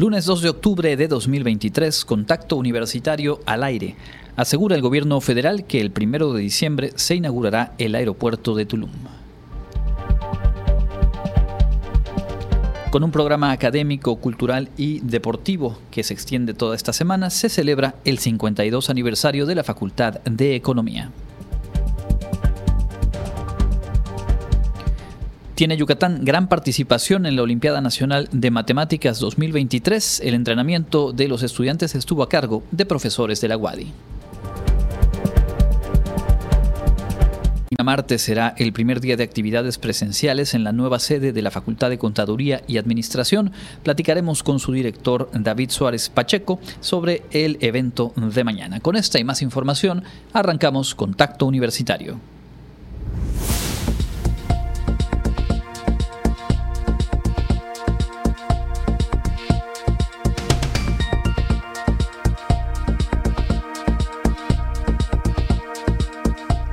Lunes 2 de octubre de 2023, contacto universitario al aire. Asegura el gobierno federal que el primero de diciembre se inaugurará el aeropuerto de Tulum. Con un programa académico, cultural y deportivo que se extiende toda esta semana, se celebra el 52 aniversario de la Facultad de Economía. Tiene Yucatán gran participación en la Olimpiada Nacional de Matemáticas 2023. El entrenamiento de los estudiantes estuvo a cargo de profesores de la UADI. martes será el primer día de actividades presenciales en la nueva sede de la Facultad de Contaduría y Administración. Platicaremos con su director David Suárez Pacheco sobre el evento de mañana. Con esta y más información, arrancamos Contacto Universitario.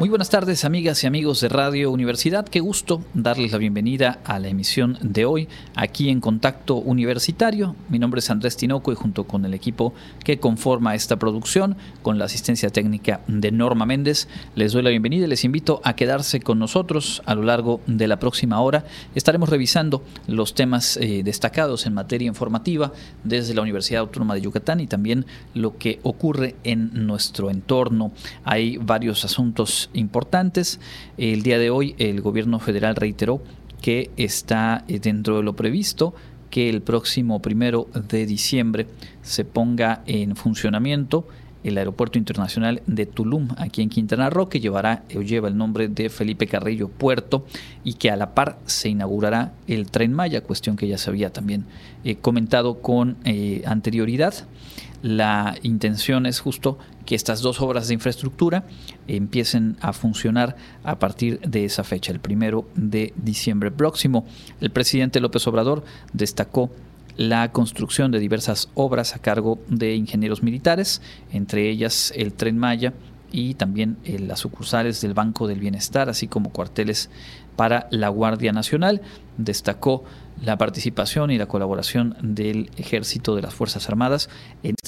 Muy buenas tardes amigas y amigos de Radio Universidad, qué gusto darles la bienvenida a la emisión de hoy aquí en Contacto Universitario. Mi nombre es Andrés Tinoco y junto con el equipo que conforma esta producción, con la asistencia técnica de Norma Méndez, les doy la bienvenida y les invito a quedarse con nosotros a lo largo de la próxima hora. Estaremos revisando los temas eh, destacados en materia informativa desde la Universidad Autónoma de Yucatán y también lo que ocurre en nuestro entorno. Hay varios asuntos importantes. El día de hoy el gobierno federal reiteró que está eh, dentro de lo previsto que el próximo primero de diciembre se ponga en funcionamiento el aeropuerto internacional de Tulum, aquí en Quintana Roo, que llevará o lleva el nombre de Felipe Carrillo Puerto y que a la par se inaugurará el tren Maya, cuestión que ya se había también eh, comentado con eh, anterioridad. La intención es justo que estas dos obras de infraestructura empiecen a funcionar a partir de esa fecha, el primero de diciembre próximo. El presidente López Obrador destacó la construcción de diversas obras a cargo de ingenieros militares, entre ellas el tren Maya y también eh, las sucursales del Banco del Bienestar, así como cuarteles para la Guardia Nacional. Destacó la participación y la colaboración del Ejército de las Fuerzas Armadas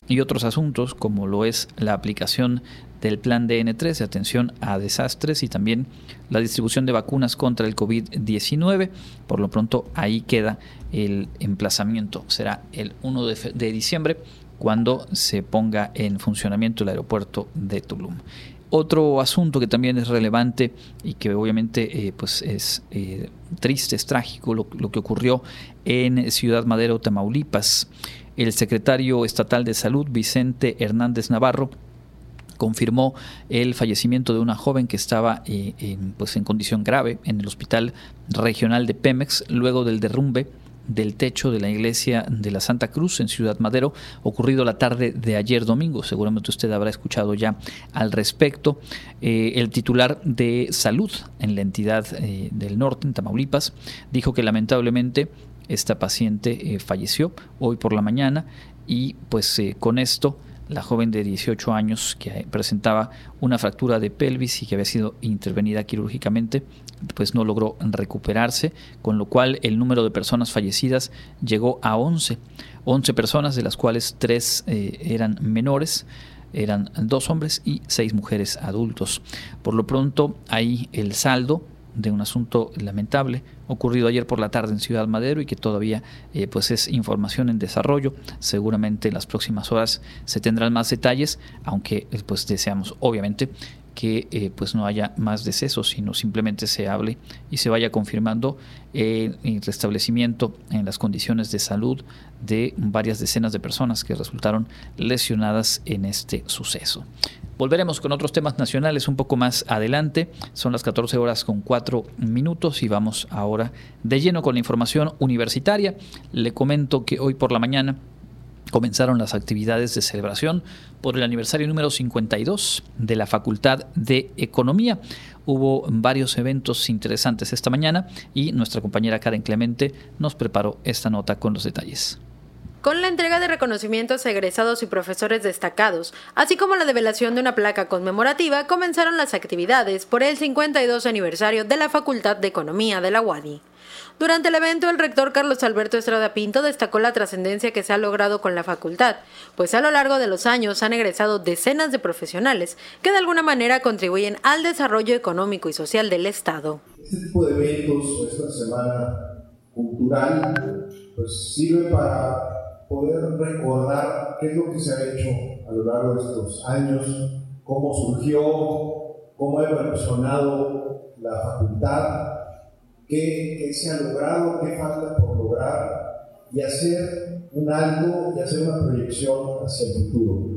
y otros asuntos como lo es la aplicación del plan DN3 de atención a desastres y también la distribución de vacunas contra el COVID-19. Por lo pronto ahí queda el emplazamiento. Será el 1 de, de diciembre cuando se ponga en funcionamiento el aeropuerto de Tulum. Otro asunto que también es relevante y que obviamente eh, pues es eh, triste, es trágico, lo, que ocurrió en Ciudad Madero, Tamaulipas. El secretario estatal de Salud, Vicente Hernández Navarro, confirmó el fallecimiento de una joven que estaba eh, pues en condición grave en el hospital regional de Pemex luego del derrumbe del techo de la iglesia de la Santa Cruz en Ciudad Madero, ocurrido la tarde de ayer domingo. Seguramente usted habrá escuchado ya al respecto. Eh, el titular de salud en la entidad eh, del norte, en Tamaulipas, dijo que lamentablemente esta paciente eh, falleció hoy por la mañana y pues con esto la joven de 18 años que presentaba una fractura de pelvis y que había sido intervenida quirúrgicamente, pues no logró recuperarse, con lo cual el número de personas fallecidas llegó a 11. 11 personas, de las cuales 3 eh, eran menores eran dos hombres y seis mujeres adultos. Por lo pronto, ahí el saldo de un asunto lamentable ocurrido ayer por la tarde en Ciudad Madero y que todavía eh, pues es información en desarrollo. Seguramente en las próximas horas se tendrán más detalles, aunque eh, pues deseamos obviamente que eh, pues no haya más decesos, sino simplemente se hable y se vaya confirmando el restablecimiento en las condiciones de salud de varias decenas de personas que resultaron lesionadas en este suceso. Volveremos con otros temas nacionales un poco más adelante. Son las 14 horas con 4 minutos y vamos ahora de lleno con la información universitaria. Le comento que hoy por la mañana comenzaron las actividades de celebración por el aniversario número 52 de la Facultad de Economía. Hubo varios eventos interesantes esta mañana y nuestra compañera Karen Clemente nos preparó esta nota con los detalles. Con la entrega de reconocimientos a egresados y profesores destacados, así como la develación de una placa conmemorativa, comenzaron las actividades por el 52 aniversario de la Facultad de Economía de la UADI. Durante el evento, el rector Carlos Alberto Estrada Pinto destacó la trascendencia que se ha logrado con la facultad, pues a lo largo de los años han egresado decenas de profesionales que de alguna manera contribuyen al desarrollo económico y social del Estado. Este tipo de eventos esta semana cultural pues sirve para poder recordar qué es lo que se ha hecho a lo largo de estos años, cómo surgió, cómo ha evolucionado la facultad, qué, se ha logrado, qué falta por lograr y hacer un algo y hacer una proyección hacia el futuro.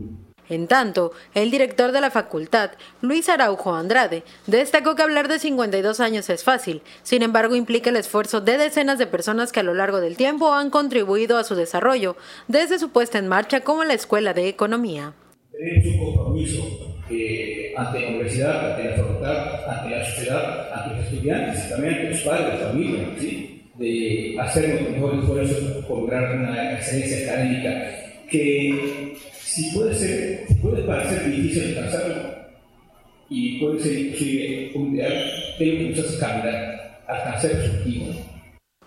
En tanto, el director de la facultad, Luis Araujo Andrade, destacó que hablar de 52 años es fácil, sin embargo implica el esfuerzo de decenas de personas que a lo largo del tiempo han contribuido a su desarrollo, desde su puesta en marcha como la Escuela de Economía. Tenemos un compromiso eh, ante la universidad, ante la facultad, ante la sociedad, ante los estudiantes también ante los padres, familia, ¿sí? de hacer los mejores esfuerzos por lograr una excelencia académica que si puede ser, puede parecer difícil alcanzarlo y puede ser inclusive un ideal, pero muchas caminar, alcanzar su objetivo.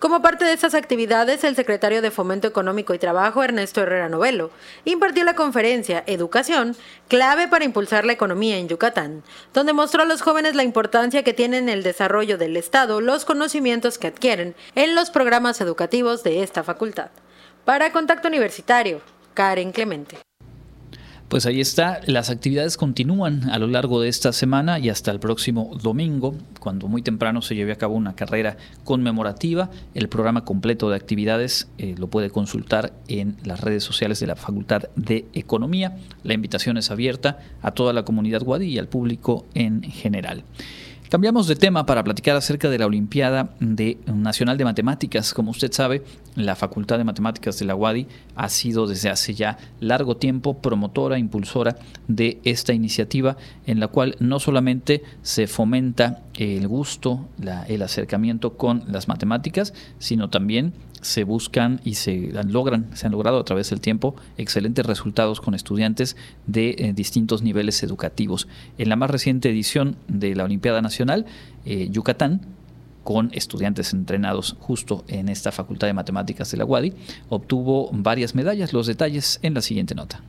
Como parte de estas actividades, el secretario de Fomento Económico y Trabajo, Ernesto Herrera Novelo, impartió la conferencia Educación, clave para impulsar la economía en Yucatán, donde mostró a los jóvenes la importancia que tienen en el desarrollo del Estado los conocimientos que adquieren en los programas educativos de esta facultad. Para Contacto Universitario, Karen Clemente. Pues ahí está, las actividades continúan a lo largo de esta semana y hasta el próximo domingo, cuando muy temprano se lleve a cabo una carrera conmemorativa. El programa completo de actividades eh, lo puede consultar en las redes sociales de la Facultad de Economía. La invitación es abierta a toda la comunidad Guadi y al público en general. Cambiamos de tema para platicar acerca de la Olimpiada de Nacional de Matemáticas. Como usted sabe, la Facultad de Matemáticas de la UADI ha sido desde hace ya largo tiempo promotora, impulsora de esta iniciativa en la cual no solamente se fomenta el gusto, el acercamiento con las matemáticas, sino también se buscan y se logran, se han logrado a través del tiempo excelentes resultados con estudiantes de eh, distintos niveles educativos. En la más reciente edición de la Olimpiada Nacional, eh, Yucatán, con estudiantes entrenados justo en esta Facultad de Matemáticas de la UADI, obtuvo varias medallas. Los detalles en la siguiente nota.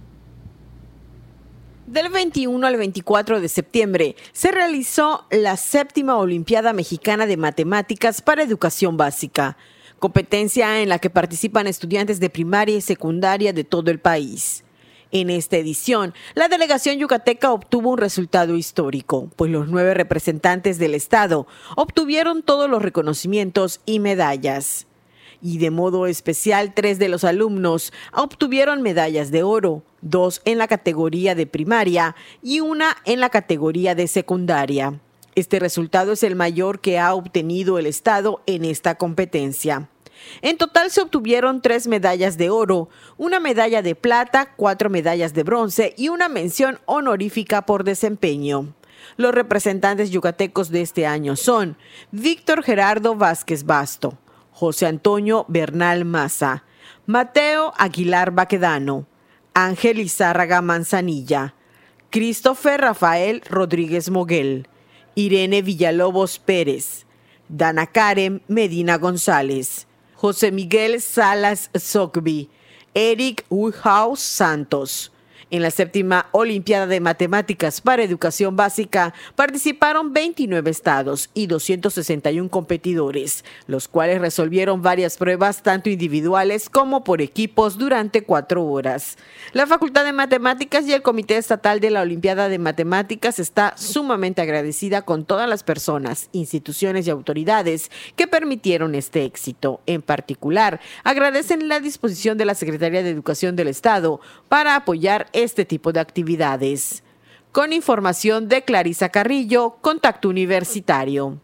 Del 21 al 24 de septiembre se realizó la séptima Olimpiada Mexicana de Matemáticas para Educación Básica competencia en la que participan estudiantes de primaria y secundaria de todo el país. En esta edición, la delegación yucateca obtuvo un resultado histórico, pues los nueve representantes del Estado obtuvieron todos los reconocimientos y medallas. Y de modo especial, tres de los alumnos obtuvieron medallas de oro, dos en la categoría de primaria y una en la categoría de secundaria. Este resultado es el mayor que ha obtenido el Estado en esta competencia. En total se obtuvieron tres medallas de oro, una medalla de plata, cuatro medallas de bronce y una mención honorífica por desempeño. Los representantes yucatecos de este año son Víctor Gerardo Vázquez Basto, José Antonio Bernal Maza, Mateo Aguilar Baquedano, Ángel Izárraga Manzanilla, Christopher Rafael Rodríguez Moguel, Irene Villalobos Pérez, Dana Karen Medina González, José Miguel Salas Sogby, Eric Woodhouse Santos. En la séptima Olimpiada de Matemáticas para Educación Básica participaron 29 estados y 261 competidores, los cuales resolvieron varias pruebas tanto individuales como por equipos durante cuatro horas. La Facultad de Matemáticas y el Comité Estatal de la Olimpiada de Matemáticas está sumamente agradecida con todas las personas, instituciones y autoridades que permitieron este éxito. En particular, agradecen la disposición de la Secretaría de Educación del Estado para apoyar este tipo de actividades. Con información de Clarisa Carrillo, Contacto Universitario.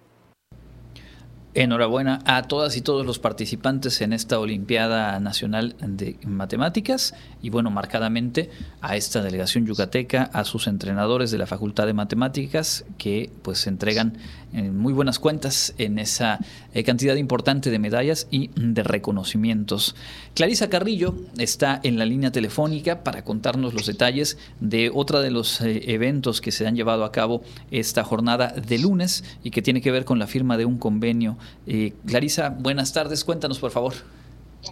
Enhorabuena a todas y todos los participantes en esta Olimpiada Nacional de Matemáticas y bueno, marcadamente a esta delegación yucateca, a sus entrenadores de la Facultad de Matemáticas que pues entregan en muy buenas cuentas en esa eh, cantidad importante de medallas y de reconocimientos. Clarisa Carrillo está en la línea telefónica para contarnos los detalles de otra de los eh, eventos que se han llevado a cabo esta jornada de lunes y que tiene que ver con la firma de un convenio eh, Clarisa, buenas tardes, cuéntanos por favor.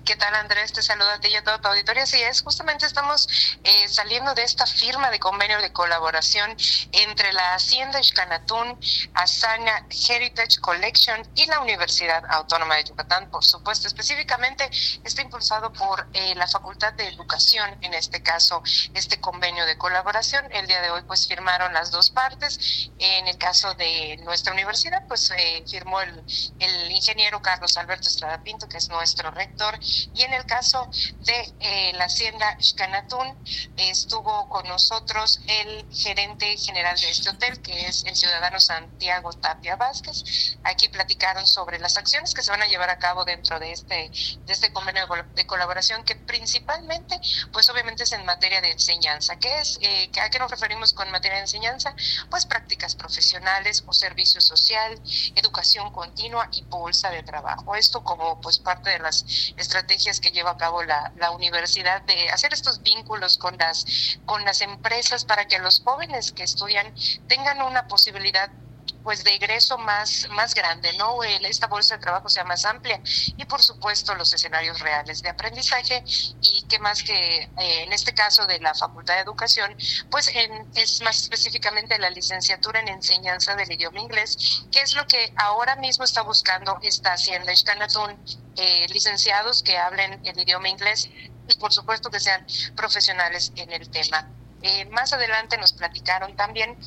¿Qué tal Andrés? Te saludo a ti y a toda tu auditorio. Sí, es, justamente estamos eh, saliendo de esta firma de convenio de colaboración entre la Hacienda Xcanatún, Asana Heritage Collection y la Universidad Autónoma de Yucatán, por supuesto. Específicamente está impulsado por eh, la Facultad de Educación, en este caso, este convenio de colaboración. El día de hoy pues firmaron las dos partes. En el caso de nuestra universidad, pues eh, firmó el ingeniero Carlos Alberto Estrada Pinto, que es nuestro rector, y en el caso de eh, la hacienda Xcanatún, estuvo con nosotros el gerente general de este hotel, que es el ciudadano Santiago Tapia Vázquez. Aquí platicaron sobre las acciones que se van a llevar a cabo dentro de este, de este convenio de colaboración, que principalmente, pues obviamente es en materia de enseñanza. ¿Qué es? Eh, ¿A qué nos referimos con materia de enseñanza? Pues prácticas profesionales o servicio social, educación continua y bolsa de trabajo. Esto como pues parte de las estrategias que lleva a cabo la, la universidad de hacer estos vínculos con las, con las empresas para que los jóvenes que estudian tengan una posibilidad pues de egreso más, más grande, ¿no? esta bolsa de trabajo sea más amplia y por supuesto los escenarios reales de aprendizaje y que más que eh, en este caso de la Facultad de Educación, pues es más específicamente la licenciatura en enseñanza del idioma inglés, que es lo que ahora mismo está buscando esta Hacienda Xcanatún, eh, licenciados que hablen el idioma inglés y por supuesto que sean profesionales en el tema. Eh, más adelante nos platicaron también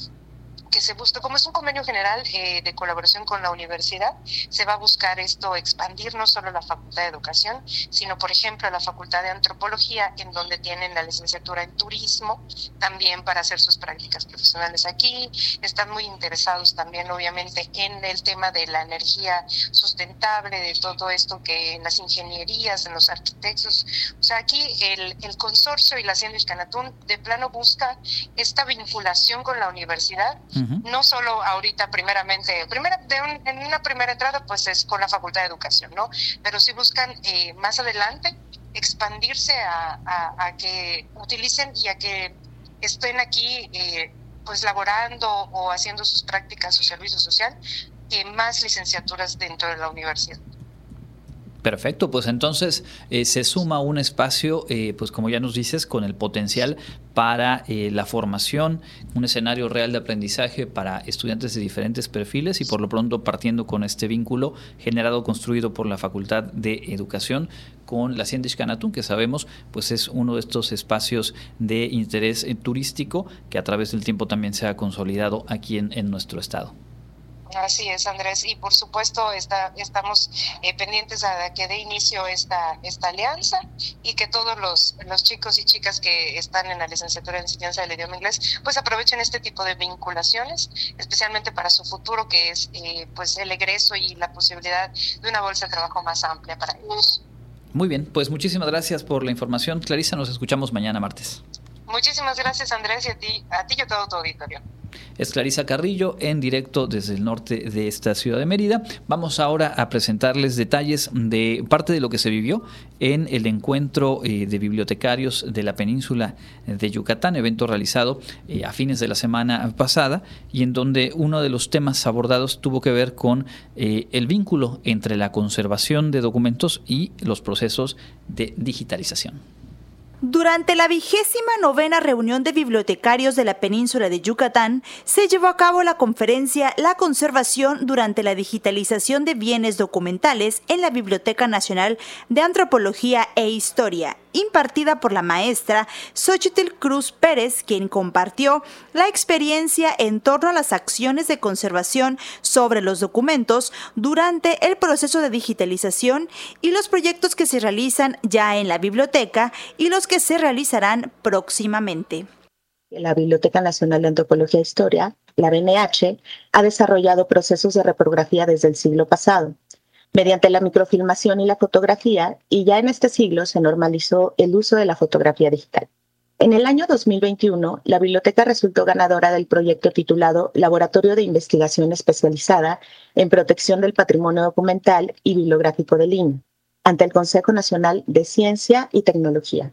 que se busca, como es un convenio general eh, de colaboración con la universidad, se va a buscar esto expandir no solo la Facultad de Educación, sino por ejemplo la Facultad de Antropología, en donde tienen la licenciatura en Turismo, también para hacer sus prácticas profesionales aquí. Están muy interesados también, obviamente, en el tema de la energía sustentable, de todo esto que en las ingenierías, en los arquitectos. O sea, aquí el, el consorcio y la Hacienda Iscanatún de plano busca esta vinculación con la universidad no solo ahorita primeramente, primera, de en una primera entrada pues es con la Facultad de Educación, ¿no? Pero si buscan eh, más adelante expandirse a, que utilicen y a que estén aquí eh, pues laborando o haciendo sus prácticas o servicio social, eh, más licenciaturas dentro de la universidad. Perfecto, pues entonces eh, se suma un espacio, eh, pues como ya nos dices, con el potencial para eh, la formación, un escenario real de aprendizaje para estudiantes de diferentes perfiles y por lo pronto partiendo con este vínculo generado, construido por la Facultad de Educación con la Hacienda Canatún, que sabemos pues es uno de estos espacios de interés turístico que a través del tiempo también se ha consolidado aquí en nuestro estado. Así es, Andrés. Y por supuesto está, estamos eh, pendientes a que dé inicio esta, esta alianza y que todos los, los chicos y chicas que están en la licenciatura de enseñanza del idioma inglés pues aprovechen este tipo de vinculaciones, especialmente para su futuro, que es eh, pues el egreso y la posibilidad de una bolsa de trabajo más amplia para ellos. Muy bien, pues muchísimas gracias por la información. Clarisa, nos escuchamos mañana martes. Muchísimas gracias Andrés y a ti, a ti y a todo tu auditorio. Es Clarisa Carrillo en directo desde el norte de esta ciudad de Mérida. Vamos ahora a presentarles detalles de parte de lo que se vivió en el encuentro eh, de bibliotecarios de la península de Yucatán, evento realizado eh, a fines de la semana pasada y en donde uno de los temas abordados tuvo que ver con eh, el vínculo entre la conservación de documentos y los procesos de digitalización. Durante la vigésima novena reunión de bibliotecarios de la península de Yucatán, se llevó a cabo la conferencia La conservación durante la digitalización de bienes documentales en la Biblioteca Nacional de Antropología e Historia, impartida por la maestra Xochitl Cruz Pérez, quien compartió la experiencia en torno a las acciones de conservación sobre los documentos durante el proceso de digitalización y los proyectos que se realizan ya en la biblioteca y los que se realizarán próximamente. La Biblioteca Nacional de Antropología e Historia, la BNH, ha desarrollado procesos de reprografía desde el siglo pasado mediante la microfilmación y la fotografía, y ya en este siglo se normalizó el uso de la fotografía digital. En el año 2021, la biblioteca resultó ganadora del proyecto titulado Laboratorio de Investigación Especializada en Protección del Patrimonio Documental y Bibliográfico del INE, ante el Consejo Nacional de Ciencia y Tecnología.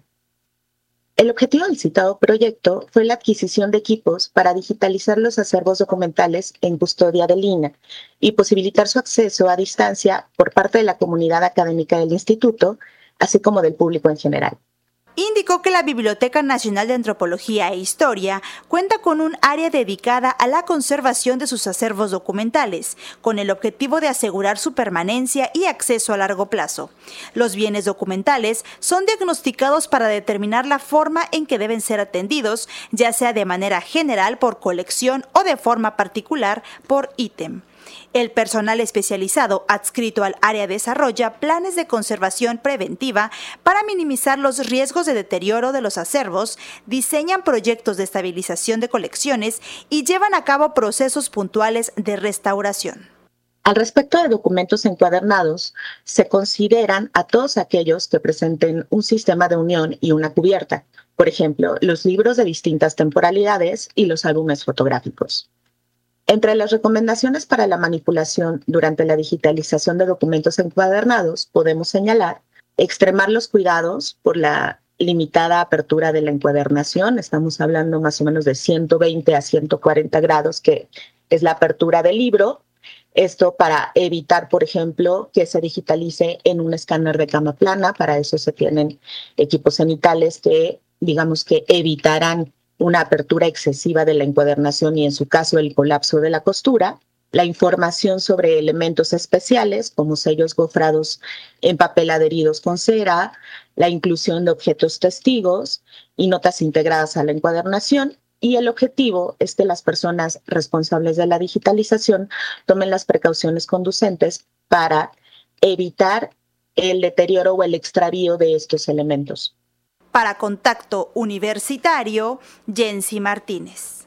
El objetivo del citado proyecto fue la adquisición de equipos para digitalizar los acervos documentales en custodia del INA y posibilitar su acceso a distancia por parte de la comunidad académica del instituto, así como del público en general indicó que la Biblioteca Nacional de Antropología e Historia cuenta con un área dedicada a la conservación de sus acervos documentales, con el objetivo de asegurar su permanencia y acceso a largo plazo. Los bienes documentales son diagnosticados para determinar la forma en que deben ser atendidos, ya sea de manera general por colección o de forma particular por ítem. El personal especializado adscrito al área desarrolla planes de conservación preventiva para minimizar los riesgos de deterioro de los acervos, diseñan proyectos de estabilización de colecciones y llevan a cabo procesos puntuales de restauración. Al respecto de documentos encuadernados, se consideran a todos aquellos que presenten un sistema de unión y una cubierta, por ejemplo, los libros de distintas temporalidades y los álbumes fotográficos. Entre las recomendaciones para la manipulación durante la digitalización de documentos encuadernados podemos señalar extremar los cuidados por la limitada apertura de la encuadernación. Estamos hablando más o menos de 120 a 140 grados, que es la apertura del libro. Esto para evitar, por ejemplo, que se digitalice en un escáner de cama plana. Para eso se tienen equipos cenitales que, digamos que evitarán una apertura excesiva de la encuadernación y en su caso el colapso de la costura, la información sobre elementos especiales como sellos gofrados en papel adheridos con cera, la inclusión de objetos testigos y notas integradas a la encuadernación. Y el objetivo es que las personas responsables de la digitalización tomen las precauciones conducentes para evitar el deterioro o el extravío de estos elementos. Para Contacto Universitario, Jensi Martínez.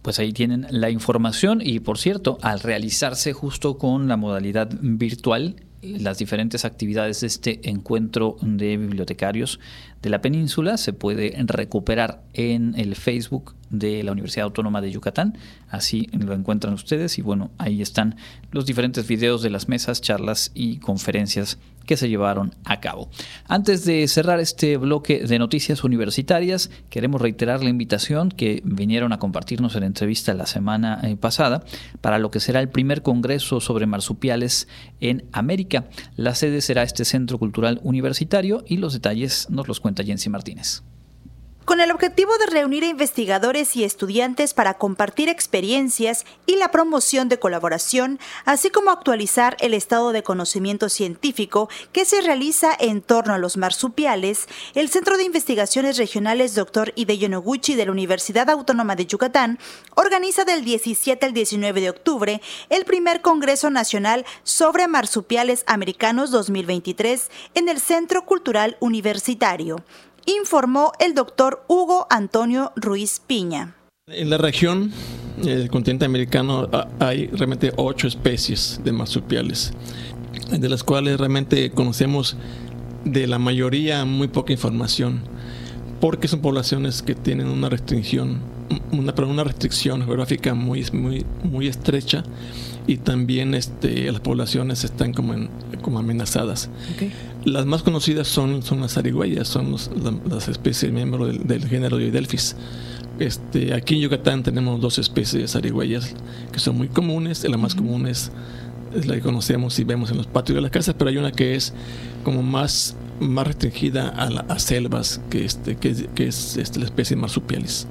Pues ahí tienen la información y por cierto, al realizarse justo con la modalidad virtual, las diferentes actividades de este encuentro de bibliotecarios de la península se puede recuperar en el Facebook de la Universidad Autónoma de Yucatán. Así lo encuentran ustedes y bueno, ahí están los diferentes videos de las mesas, charlas y conferencias que se llevaron a cabo. Antes de cerrar este bloque de noticias universitarias, queremos reiterar la invitación que vinieron a compartirnos en entrevista la semana eh, pasada para lo que será el primer congreso sobre marsupiales en América. La sede será este Centro Cultural Universitario y los detalles nos los cuenta Jensi Martínez con el objetivo de reunir a investigadores y estudiantes para compartir experiencias y la promoción de colaboración, así como actualizar el estado de conocimiento científico que se realiza en torno a los marsupiales, el Centro de Investigaciones Regionales Dr. Hideo Noguchi de la Universidad Autónoma de Yucatán organiza del 17 al 19 de octubre el primer Congreso Nacional sobre Marsupiales Americanos 2023 en el Centro Cultural Universitario informó el doctor Hugo Antonio Ruiz Piña. En la región, el continente americano, hay realmente ocho especies de marsupiales, de las cuales realmente conocemos de la mayoría muy poca información, porque son poblaciones que tienen una restricción, una, una restricción geográfica muy, muy, muy estrecha y también este, las poblaciones están como, como amenazadas. Las más conocidas son, son las arigüeyas, son las especies miembros del, género Dioidelphis. Este, aquí en Yucatán tenemos dos especies de que son muy comunes. La más común es, la que conocemos y vemos en los patios de las casas, pero hay una que es como más, más restringida a, selvas, que, este, que, es este, la especie marsupialis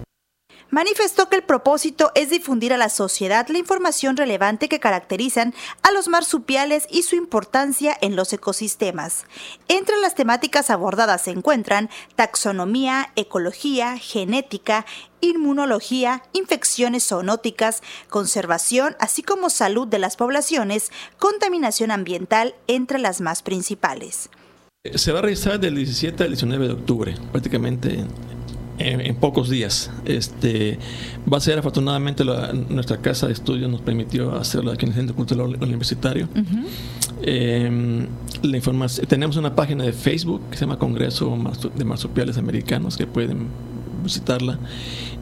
manifestó que el propósito es difundir a la sociedad la información relevante que caracterizan a los marsupiales y su importancia en los ecosistemas. Entre las temáticas abordadas se encuentran taxonomía, ecología, genética, inmunología, infecciones zoonóticas, conservación, así como salud de las poblaciones, contaminación ambiental, entre las más principales. Se va a realizar del 17 al 19 de octubre, prácticamente en, pocos días. Este, va a ser afortunadamente nuestra casa de estudio nos permitió hacerlo aquí en el Centro Cultural Universitario. Em, la información, tenemos una página de Facebook que se llama Congreso de Marsupiales Americanos que pueden visitarla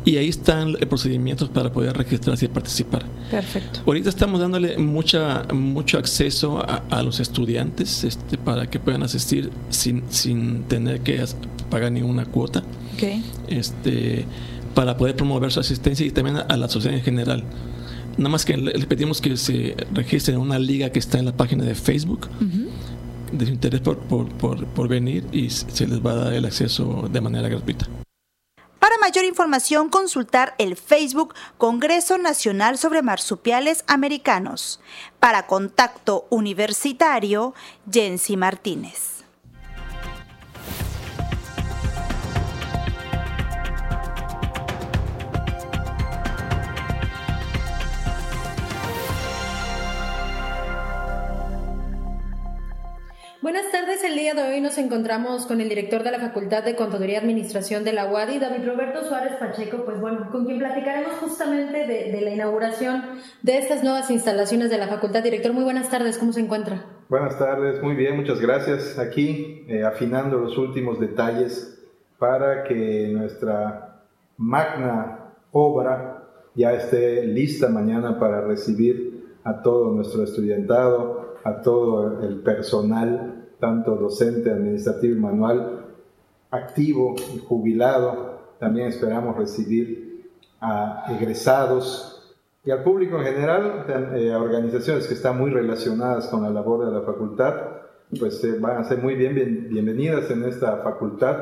y ahí están los procedimientos para poder registrarse y participar. Perfecto. Ahorita estamos dándole mucha, mucho acceso a, los estudiantes este, para que puedan asistir sin, sin tener que pagar ninguna cuota. Okay. Este, para poder promover su asistencia y también a la sociedad en general. Nada más que les pedimos que se registren en una liga que está en la página de Facebook de su interés por, por, por venir y se les va a dar el acceso de manera gratuita. Mayor información, consultar el Facebook Congreso Nacional sobre Marsupiales Americanos. Para contacto universitario, Jensi Martínez. Buenas tardes, el día de hoy nos encontramos con el director de la Facultad de Contaduría y Administración de la UADI, David Roberto Suárez Pacheco, pues bueno, con quien platicaremos justamente de, la inauguración de estas nuevas instalaciones de la facultad. Director, muy buenas tardes, ¿cómo se encuentra? Buenas tardes, muy bien, muchas gracias. Aquí eh, afinando los últimos detalles para que nuestra magna obra ya esté lista mañana para recibir a todo nuestro estudiantado, a todo el personal tanto docente, administrativo y manual, activo y jubilado. También esperamos recibir a egresados y al público en general, eh, a organizaciones que están muy relacionadas con la labor de la facultad, pues eh, van a ser muy bien, bienvenidas en esta facultad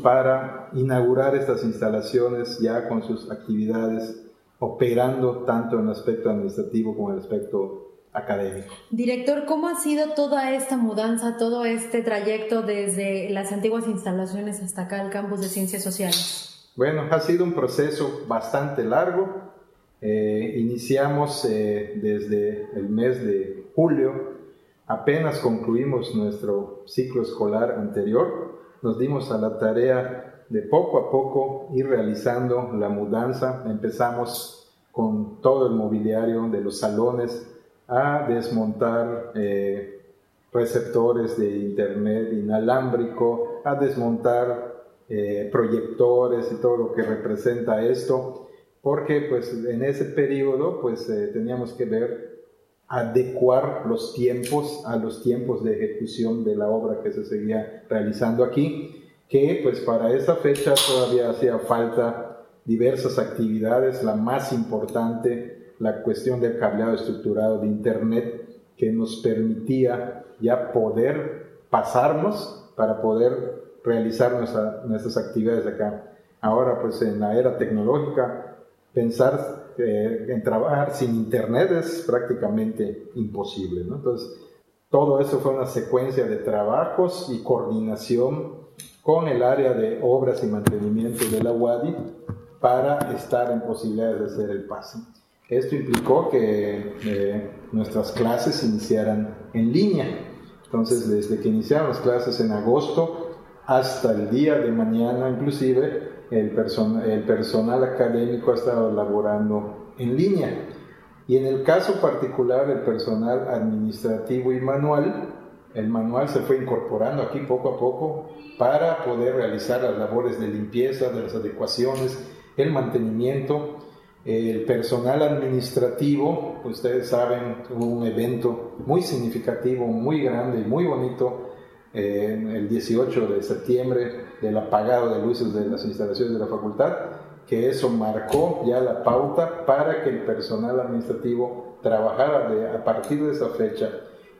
para inaugurar estas instalaciones ya con sus actividades operando tanto en el aspecto administrativo como en el aspecto académico. Director, ¿cómo ha sido toda esta mudanza, todo este trayecto desde las antiguas instalaciones hasta acá, el campus de Ciencias Sociales? Bueno, ha sido un proceso bastante largo. Eh, iniciamos eh, desde el mes de julio, apenas concluimos nuestro ciclo escolar anterior, nos dimos a la tarea de poco a poco ir realizando la mudanza. Empezamos con todo el mobiliario de los salones, a desmontar eh, receptores de internet inalámbrico, a desmontar eh, proyectores y todo lo que representa esto, porque pues en ese periodo pues eh, teníamos que ver adecuar los tiempos a los tiempos de ejecución de la obra que se seguía realizando aquí, que pues para esa fecha todavía hacía falta diversas actividades, la más importante la cuestión del cableado estructurado de Internet que nos permitía ya poder pasarnos para poder realizar nuestras actividades acá. Ahora, pues en la era tecnológica, pensar eh, en trabajar sin Internet es prácticamente imposible. Entonces, todo eso fue una secuencia de trabajos y coordinación con el área de obras y mantenimiento de la UADI para estar en posibilidades de hacer el pase. Esto implicó que eh, nuestras clases iniciaran en línea. Entonces, desde que iniciaron las clases en agosto hasta el día de mañana, inclusive, el, el personal académico ha estado laborando en línea. Y en el caso particular del personal administrativo y manual, el manual se fue incorporando aquí poco a poco para poder realizar las labores de limpieza, de las adecuaciones, el mantenimiento el personal administrativo, ustedes saben, un evento muy significativo, muy grande y muy bonito eh, el 18 de septiembre del apagado de luces de las instalaciones de la facultad, que eso marcó ya la pauta para que el personal administrativo trabajara a partir de esa fecha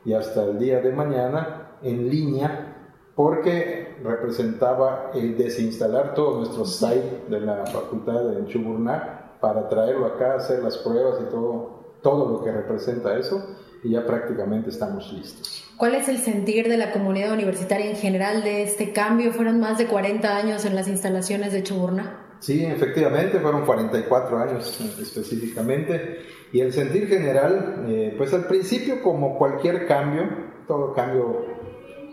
y hasta el día de mañana en línea, porque representaba el desinstalar todo nuestro site de la facultad de Chuburná para traerlo acá, hacer las pruebas y todo, todo lo que representa eso y ya prácticamente estamos listos. ¿Cuál es el sentir de la comunidad universitaria en general de este cambio? Fueron más de 40 años en las instalaciones de Chuburna. Sí, efectivamente, fueron 44 años específicamente. Y el sentir general, eh, pues al principio como cualquier cambio, todo cambio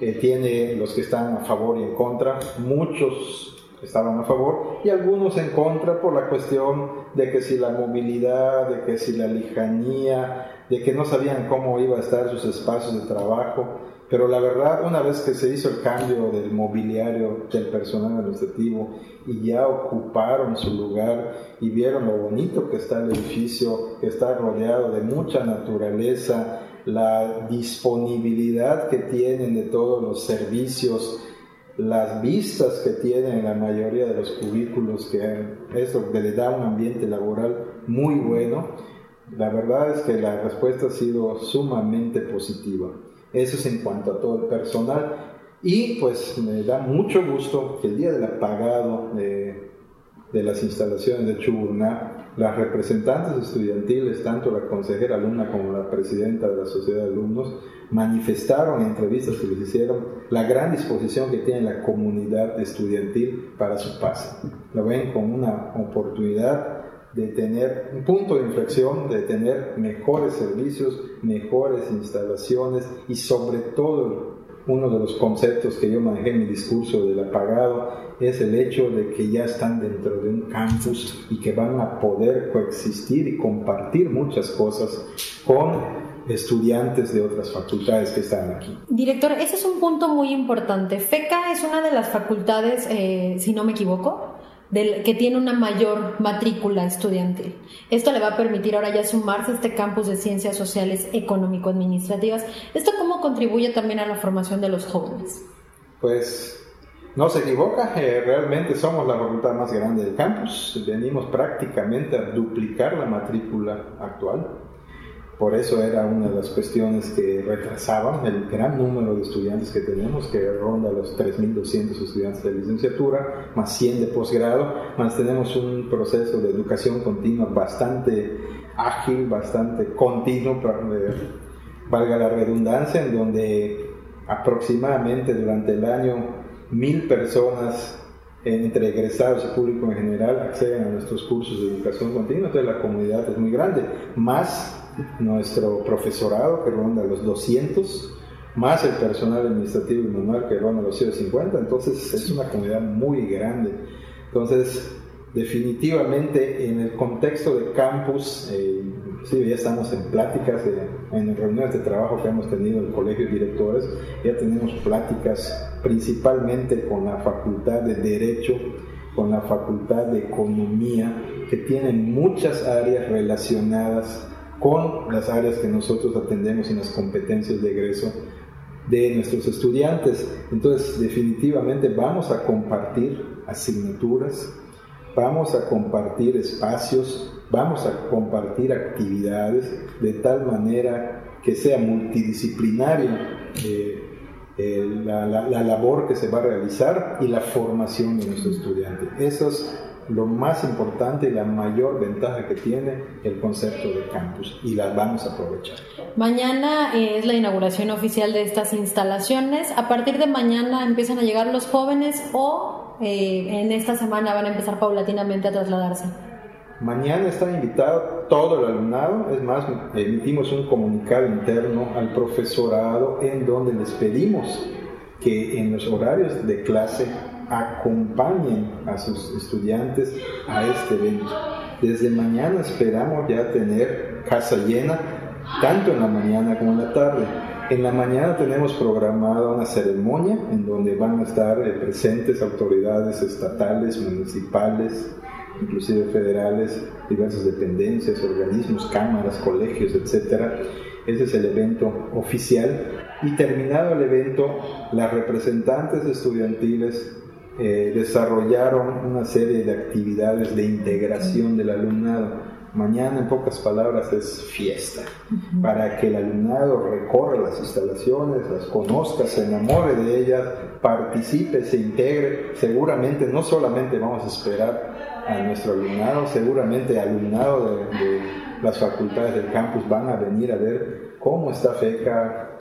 eh, tiene los que están a favor y en contra. Muchos estaban a favor y algunos en contra por la cuestión de que si la movilidad, de que si la lejanía, de que no sabían cómo iba a estar sus espacios de trabajo. Pero la verdad, una vez que se hizo el cambio del mobiliario del personal administrativo y ya ocuparon su lugar y vieron lo bonito que está el edificio, que está rodeado de mucha naturaleza, la disponibilidad que tienen de todos los servicios, las vistas que tienen en la mayoría de los cubículos, que eso que le da un ambiente laboral muy bueno, la verdad es que la respuesta ha sido sumamente positiva. Eso es en cuanto a todo el personal. Y pues me da mucho gusto que el día del apagado de, de las instalaciones de Chuburná, las representantes estudiantiles, tanto la consejera alumna como la presidenta de la sociedad de alumnos, manifestaron en entrevistas que les hicieron la gran disposición que tiene la comunidad estudiantil para su paz. Lo ven como una oportunidad de tener un punto de inflexión, de tener mejores servicios, mejores instalaciones y sobre todo uno de los conceptos que yo manejé en mi discurso del apagado es el hecho de que ya están dentro de un campus y que van a poder coexistir y compartir muchas cosas con estudiantes de otras facultades que están aquí. Director, ese es un punto muy importante. FECA es una de las facultades, eh, si no me equivoco, que tiene una mayor matrícula estudiantil. Esto le va a permitir ahora ya sumarse a este campus de ciencias sociales económico-administrativas. ¿Esto cómo contribuye también a la formación de los jóvenes? Pues no se equivoca, eh, realmente somos la facultad más grande del campus. Venimos prácticamente a duplicar la matrícula actual. Por eso era una de las cuestiones que retrasaban el gran número de estudiantes que tenemos, que ronda los 3.200 estudiantes de licenciatura, más 100 de posgrado, más tenemos un proceso de educación continua bastante ágil, bastante continuo, valga la redundancia, en donde aproximadamente durante el año mil personas entre egresados y público en general acceden a nuestros cursos de educación continua, entonces la comunidad es muy grande, más nuestro profesorado que ronda los 200, más el personal administrativo y manual que ronda los 150, entonces es una comunidad muy grande. Entonces, definitivamente en el contexto de campus, eh, sí, ya estamos en pláticas, en reuniones de trabajo que hemos tenido en el colegio de directores, ya tenemos pláticas principalmente con la Facultad de Derecho, con la Facultad de Economía, que tienen muchas áreas relacionadas con las áreas que nosotros atendemos en las competencias de egreso de nuestros estudiantes. Entonces, definitivamente vamos a compartir asignaturas, vamos a compartir espacios, vamos a compartir actividades de tal manera que sea multidisciplinaria eh, eh, la, la, labor que se va a realizar y la formación de nuestros estudiantes. Eso es lo más importante y la mayor ventaja que tiene el concepto de campus y las vamos a aprovechar. Mañana es la inauguración oficial de estas instalaciones. A partir de mañana empiezan a llegar los jóvenes o eh, en esta semana van a empezar paulatinamente a trasladarse. Mañana está invitado todo el alumnado, es más, emitimos un comunicado interno al profesorado en donde les pedimos que en los horarios de clase acompañen a sus estudiantes a este evento. Desde mañana esperamos ya tener casa llena, tanto en la mañana como en la tarde. En la mañana tenemos programada una ceremonia en donde van a estar eh, presentes autoridades estatales, municipales, inclusive federales, diversas dependencias, organismos, cámaras, colegios, etc. Ese es el evento oficial. Y terminado el evento, las representantes estudiantiles eh, desarrollaron una serie de actividades de integración del alumnado. Mañana, en pocas palabras, es fiesta, para que el alumnado recorra las instalaciones, las conozca, se enamore de ellas, participe, se integre. Seguramente no solamente vamos a esperar a nuestro alumnado, seguramente alumnado de, de las facultades del campus van a venir a ver cómo está FECA,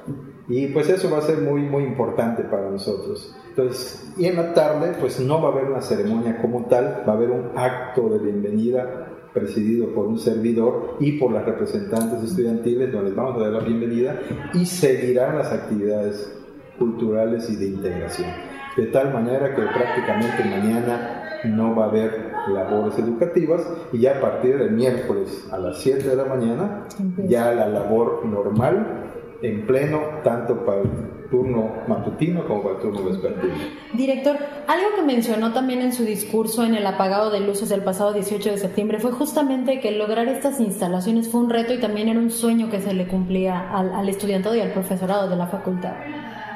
y pues eso va a ser muy, muy importante para nosotros. Entonces, y en la tarde, pues no va a haber una ceremonia como tal, va a haber un acto de bienvenida presidido por un servidor y por las representantes estudiantiles, donde les vamos a dar la bienvenida y seguirán las actividades culturales y de integración. de tal manera que prácticamente mañana no va a haber labores educativas y ya a partir del miércoles a las 7 de la mañana ya la labor normal en pleno tanto para el turno matutino como para el turno vespertino. Director, algo que mencionó también en su discurso en el apagado de luces del pasado 18 de septiembre fue justamente que lograr estas instalaciones fue un reto y también era un sueño que se le cumplía al, al estudiantado y al profesorado de la facultad.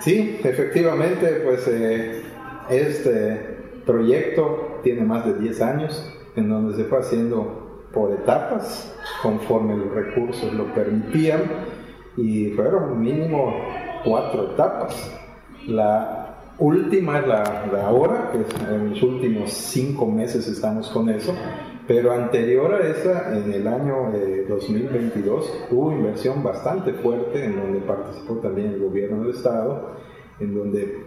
Sí, efectivamente, pues eh, este proyecto tiene más de 10 años, en donde se fue haciendo por etapas, conforme los recursos lo permitían, y fueron mínimo cuatro etapas. La última es la, la ahora, que en los últimos cinco meses estamos con eso, pero anterior a esa, en el año 2022, eh, hubo inversión bastante fuerte en donde participó también el gobierno del Estado, en donde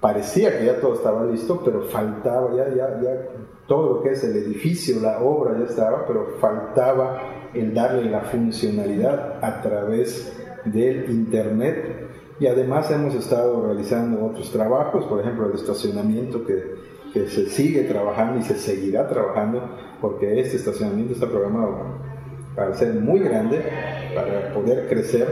parecía que ya todo estaba listo, pero faltaba, ya, ya, ya todo lo que es el edificio, la obra ya estaba, pero faltaba el darle la funcionalidad a través del Internet. Y además hemos estado realizando otros trabajos, por ejemplo el estacionamiento que, que se sigue trabajando y se seguirá trabajando, porque este estacionamiento está programado para ser muy grande, para poder crecer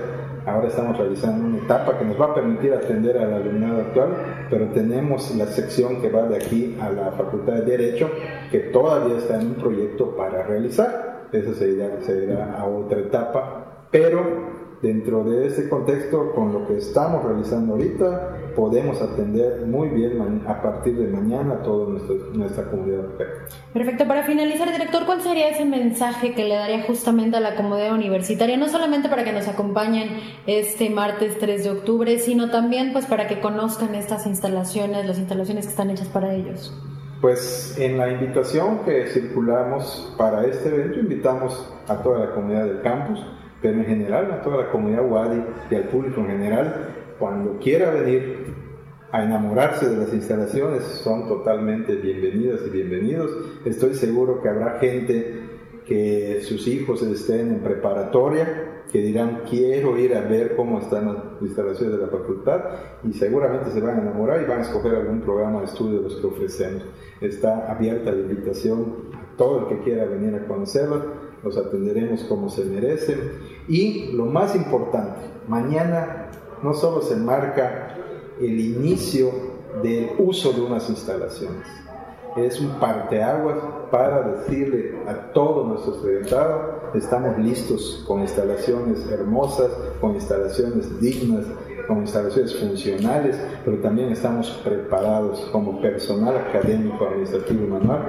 Ahora estamos realizando una etapa que nos va a permitir atender al alumnado actual, pero tenemos la sección que va de aquí a la Facultad de Derecho, que todavía está en un proyecto para realizar. Eso se irá, se irá a otra etapa, pero dentro de ese contexto, con lo que estamos realizando ahorita, podemos atender muy bien a partir de mañana toda nuestra comunidad. Perfecto. Para finalizar, director, ¿cuál sería ese mensaje que le daría justamente a la comunidad universitaria? No solamente para que nos acompañen este martes 3 de octubre, sino también pues para que conozcan estas instalaciones, las instalaciones que están hechas para ellos. Pues en la invitación que circulamos para este evento, invitamos a toda la comunidad del campus pero en general a toda la comunidad Wadi y al público en general, cuando quiera venir a enamorarse de las instalaciones, son totalmente bienvenidas y bienvenidos. Estoy seguro que habrá gente que sus hijos estén en preparatoria, que dirán quiero ir a ver cómo están las instalaciones de la facultad y seguramente se van a enamorar y van a escoger algún programa de estudio de los que ofrecemos. Está abierta la invitación a todo el que quiera venir a conocerla los atenderemos como se merecen. Y lo más importante, mañana no solo se marca el inicio del uso de unas instalaciones, es un parteaguas para decirle a todo nuestro estudiantado, estamos listos con instalaciones hermosas, con instalaciones dignas, con instalaciones funcionales, pero también estamos preparados como personal académico, administrativo y manual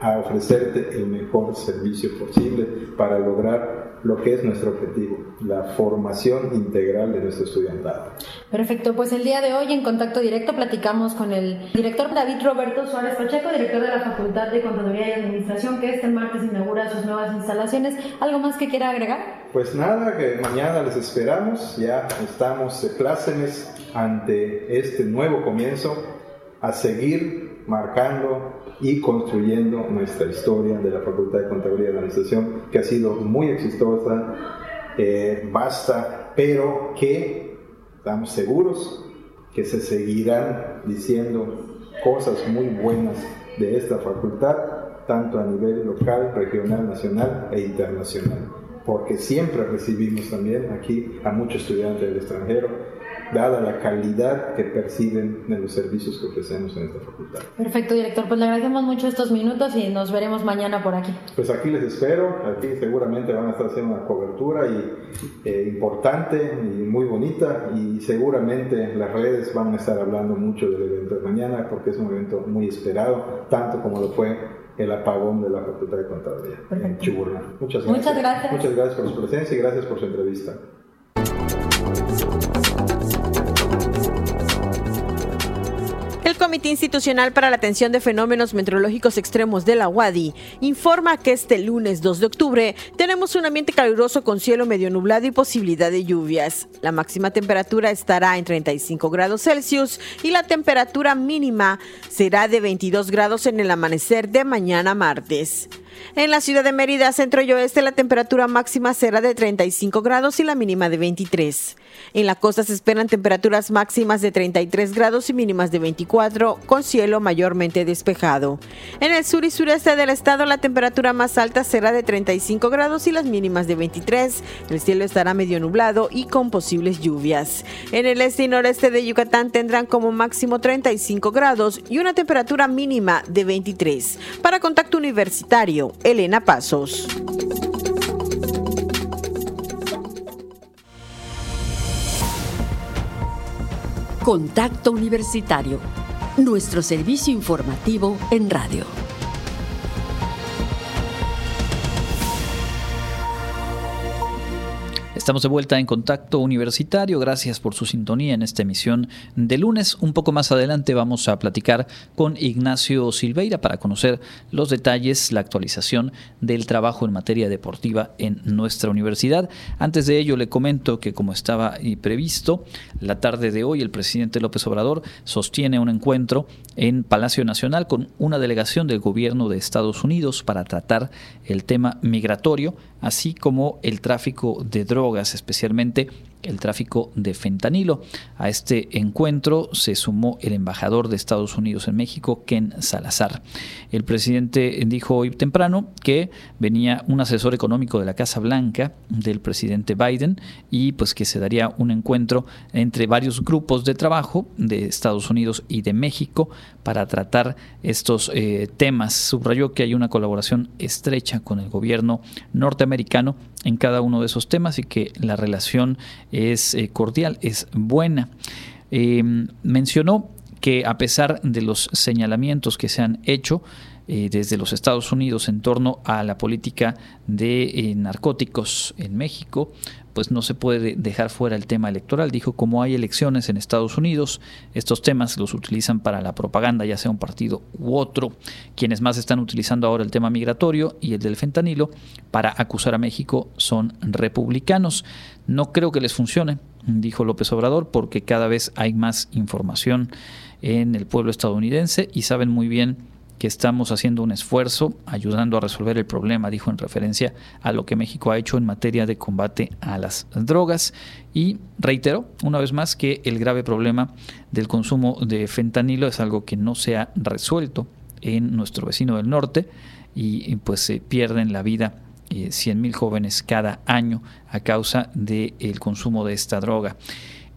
a ofrecerte el mejor servicio posible para lograr lo que es nuestro objetivo, la formación integral de nuestro estudiantado. Perfecto, pues el día de hoy en contacto directo platicamos con el director David Roberto Suárez Pacheco, director de la Facultad de Contaduría y Administración, que este martes inaugura sus nuevas instalaciones. ¿Algo más que quiera agregar? Pues nada, que mañana les esperamos, ya estamos de plácemes ante este nuevo comienzo a seguir marcando y construyendo nuestra historia de la Facultad de Contaduría y Administración, que ha sido muy exitosa, eh, basta, pero que estamos seguros que se seguirán diciendo cosas muy buenas de esta facultad, tanto a nivel local, regional, nacional e internacional, porque siempre recibimos también aquí a muchos estudiantes del extranjero dada la calidad que perciben en los servicios que ofrecemos en esta facultad. Perfecto, director. Pues le agradecemos mucho estos minutos y nos veremos mañana por aquí. Pues aquí les espero. Aquí seguramente van a estar haciendo una cobertura y, eh, importante y muy bonita y seguramente las redes van a estar hablando mucho del evento de mañana porque es un evento muy esperado, tanto como lo fue el apagón de la Facultad de Contaduría en Chiburna. Muchas gracias. Muchas gracias. Muchas gracias por su presencia y gracias por su entrevista. Comité Institucional para la Atención de Fenómenos Meteorológicos Extremos de la UADI informa que este lunes 2 de octubre tenemos un ambiente caluroso con cielo medio nublado y posibilidad de lluvias. La máxima temperatura estará en 35 grados Celsius y la temperatura mínima será de 22 grados en el amanecer de mañana martes. En la ciudad de Mérida, centro y oeste, la temperatura máxima será de 35 grados y la mínima de 23. En la costa se esperan temperaturas máximas de 33 grados y mínimas de 24, con cielo mayormente despejado. En el sur y sureste del estado, la temperatura más alta será de 35 grados y las mínimas de 23. El cielo estará medio nublado y con posibles lluvias. En el este y noreste de Yucatán tendrán como máximo 35 grados y una temperatura mínima de 23. Para Contacto Universitario, Elena Pasos. Contacto Universitario, nuestro servicio informativo en radio. Estamos de vuelta en contacto universitario. Gracias por su sintonía en esta emisión de lunes. Un poco más adelante vamos a platicar con Ignacio Silveira para conocer los detalles, la actualización del trabajo en materia deportiva en nuestra universidad. Antes de ello le comento que como estaba previsto, la tarde de hoy el presidente López Obrador sostiene un encuentro en Palacio Nacional con una delegación del gobierno de Estados Unidos para tratar el tema migratorio, así como el tráfico de drogas especialmente el tráfico de fentanilo. A este encuentro se sumó el embajador de Estados Unidos en México, Ken Salazar. El presidente dijo hoy temprano que venía un asesor económico de la Casa Blanca del presidente Biden y pues que se daría un encuentro entre varios grupos de trabajo de Estados Unidos y de México para tratar estos eh, temas. Subrayó que hay una colaboración estrecha con el gobierno norteamericano en cada uno de esos temas y que la relación es eh, cordial, es buena. Em, mencionó que a pesar de los señalamientos que se han hecho, eh, desde los Estados Unidos en torno a la política de eh, narcóticos en México, pues no se puede dejar fuera el tema electoral. Dijo, como hay elecciones en Estados Unidos, estos temas los utilizan para la propaganda, ya sea un partido u otro. Quienes más están utilizando ahora el tema migratorio y el del fentanilo para acusar a México son republicanos. No creo que les funcione, dijo López Obrador, porque cada vez hay más información en el pueblo estadounidense y saben muy bien que estamos haciendo un esfuerzo ayudando a resolver el problema, dijo en referencia a lo que México ha hecho en materia de combate a las drogas. Y reiteró una vez más que el grave problema del consumo de fentanilo es algo que no se ha resuelto en nuestro vecino del norte y pues se pierden la vida eh, 100.000 jóvenes cada año a causa del consumo de esta droga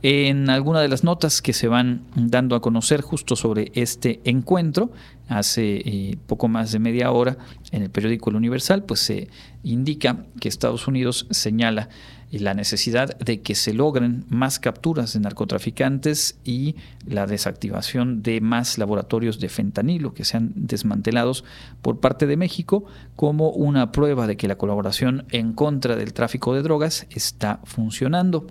en alguna de las notas que se van dando a conocer justo sobre este encuentro, hace eh, poco más de media hora en el periódico El Universal, pues se indica que Estados Unidos señala la necesidad de que se logren más capturas de narcotraficantes y la desactivación de más laboratorios de fentanilo que sean desmantelados por parte de México como una prueba de que la colaboración en contra del tráfico de drogas está funcionando.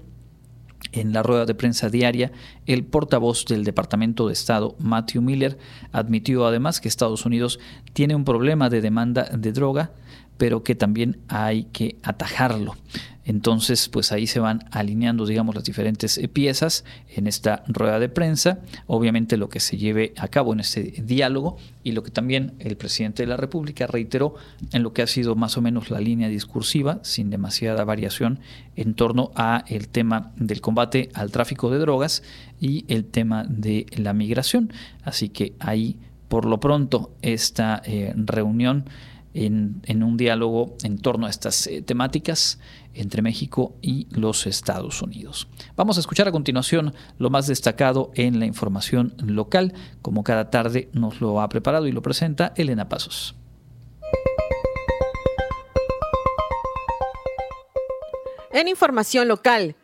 En la rueda de prensa diaria, el portavoz del Departamento de Estado, Matthew Miller, admitió además que Estados Unidos tiene un problema de demanda de droga, pero que también hay que atajarlo. Entonces, pues ahí se van alineando, digamos, las diferentes eh, piezas en esta rueda de prensa. Obviamente lo que se lleve a cabo en este diálogo y lo que también el presidente de la República reiteró en lo que ha sido más o menos la línea discursiva, sin demasiada variación, en torno a el tema del combate al tráfico de drogas y el tema de la migración. Así que ahí, por lo pronto, esta eh, reunión en, un diálogo en torno a estas eh, temáticas entre México y los Estados Unidos. Vamos a escuchar a continuación lo más destacado en la información local, como cada tarde nos lo ha preparado y lo presenta Elena Pasos. En información local,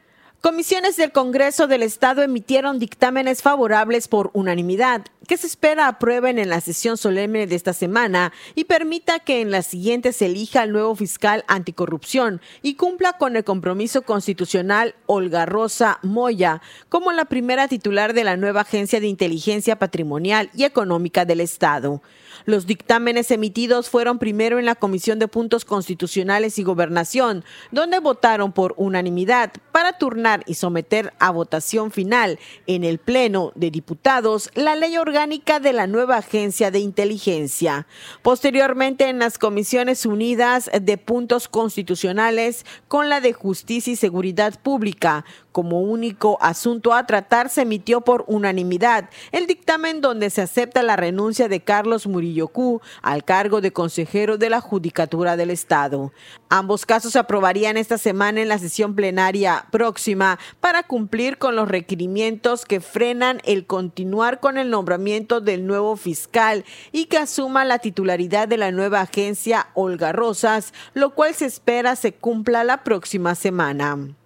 Comisiones del Congreso del Estado emitieron dictámenes favorables por unanimidad que se espera aprueben en la sesión solemne de esta semana y permita que en la siguiente se elija al nuevo fiscal anticorrupción y cumpla con el compromiso constitucional Olga Rosa Moya como la primera titular de la nueva Agencia de Inteligencia Patrimonial y Económica del Estado. Los dictámenes emitidos fueron primero en la Comisión de Puntos Constitucionales y Gobernación, donde votaron por unanimidad para turnar y someter a votación final en el Pleno de Diputados la ley orgánica de la nueva agencia de inteligencia. Posteriormente, en las comisiones unidas de puntos constitucionales con la de justicia y seguridad pública, como único asunto a tratar se emitió por unanimidad el dictamen donde se acepta la renuncia de Carlos Murillo Q al cargo de consejero de la Judicatura del Estado. Ambos casos se aprobarían esta semana en la sesión plenaria próxima para cumplir con los requerimientos que frenan el continuar con el nombramiento del nuevo fiscal y que asuma la titularidad de la nueva agencia Olga Rosas, lo cual se espera se cumpla la próxima semana.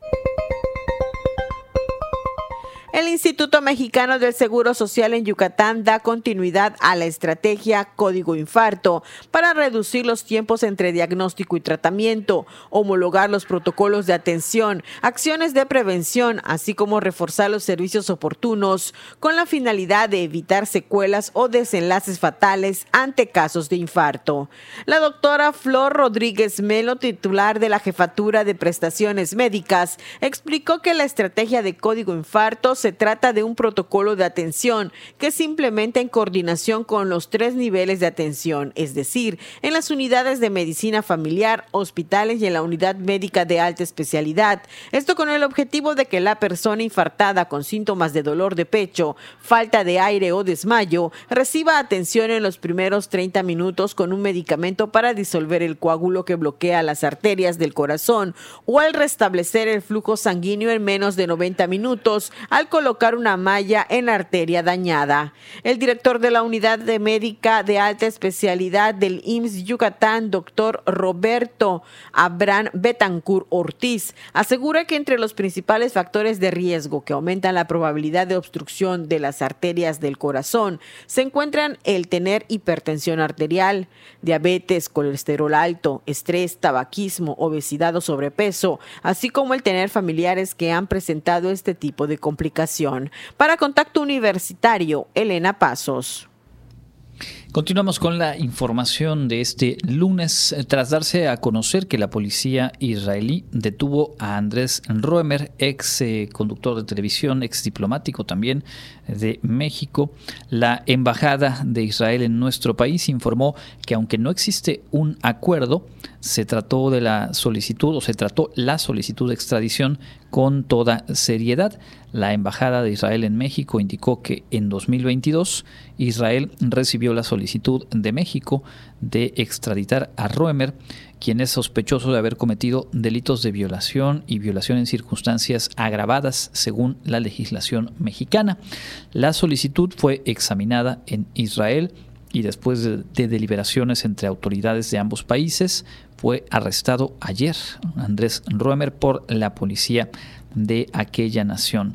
El Instituto Mexicano del Seguro Social en Yucatán da continuidad a la estrategia Código Infarto para reducir los tiempos entre diagnóstico y tratamiento, homologar los protocolos de atención, acciones de prevención, así como reforzar los servicios oportunos con la finalidad de evitar secuelas o desenlaces fatales ante casos de infarto. La doctora Flor Rodríguez Melo, titular de la Jefatura de Prestaciones Médicas, explicó que la estrategia de Código Infarto se se trata de un protocolo de atención que se implementa en coordinación con los tres niveles de atención, es decir, en las unidades de medicina familiar, hospitales y en la unidad médica de alta especialidad. Esto con el objetivo de que la persona infartada con síntomas de dolor de pecho, falta de aire o desmayo reciba atención en los primeros 30 minutos con un medicamento para disolver el coágulo que bloquea las arterias del corazón o al restablecer el flujo sanguíneo en menos de 90 minutos al colocar una malla en arteria dañada. El director de la unidad de médica de alta especialidad del IMSS Yucatán, doctor Roberto Abraham Betancourt Ortiz, asegura que entre los principales factores de riesgo que aumentan la probabilidad de obstrucción de las arterias del corazón se encuentran el tener hipertensión arterial, diabetes, colesterol alto, estrés, tabaquismo, obesidad o sobrepeso, así como el tener familiares que han presentado este tipo de complicaciones. Para Contacto Universitario, Elena Pasos. Continuamos con la información de este lunes. Tras darse a conocer que la policía israelí detuvo a Andrés Roemer, ex eh, conductor de televisión, ex diplomático también de México, la embajada de Israel en nuestro país informó que aunque no existe un acuerdo, se trató de la solicitud o se trató la solicitud de extradición con toda seriedad. La embajada de Israel en México indicó que en 2022 Israel recibió la solicitud de México de extraditar a Roemer, quien es sospechoso de haber cometido delitos de violación y violación en circunstancias agravadas según la legislación mexicana. La solicitud fue examinada en Israel y después de, deliberaciones entre autoridades de ambos países, fue arrestado ayer Andrés Roemer por la policía de aquella nación.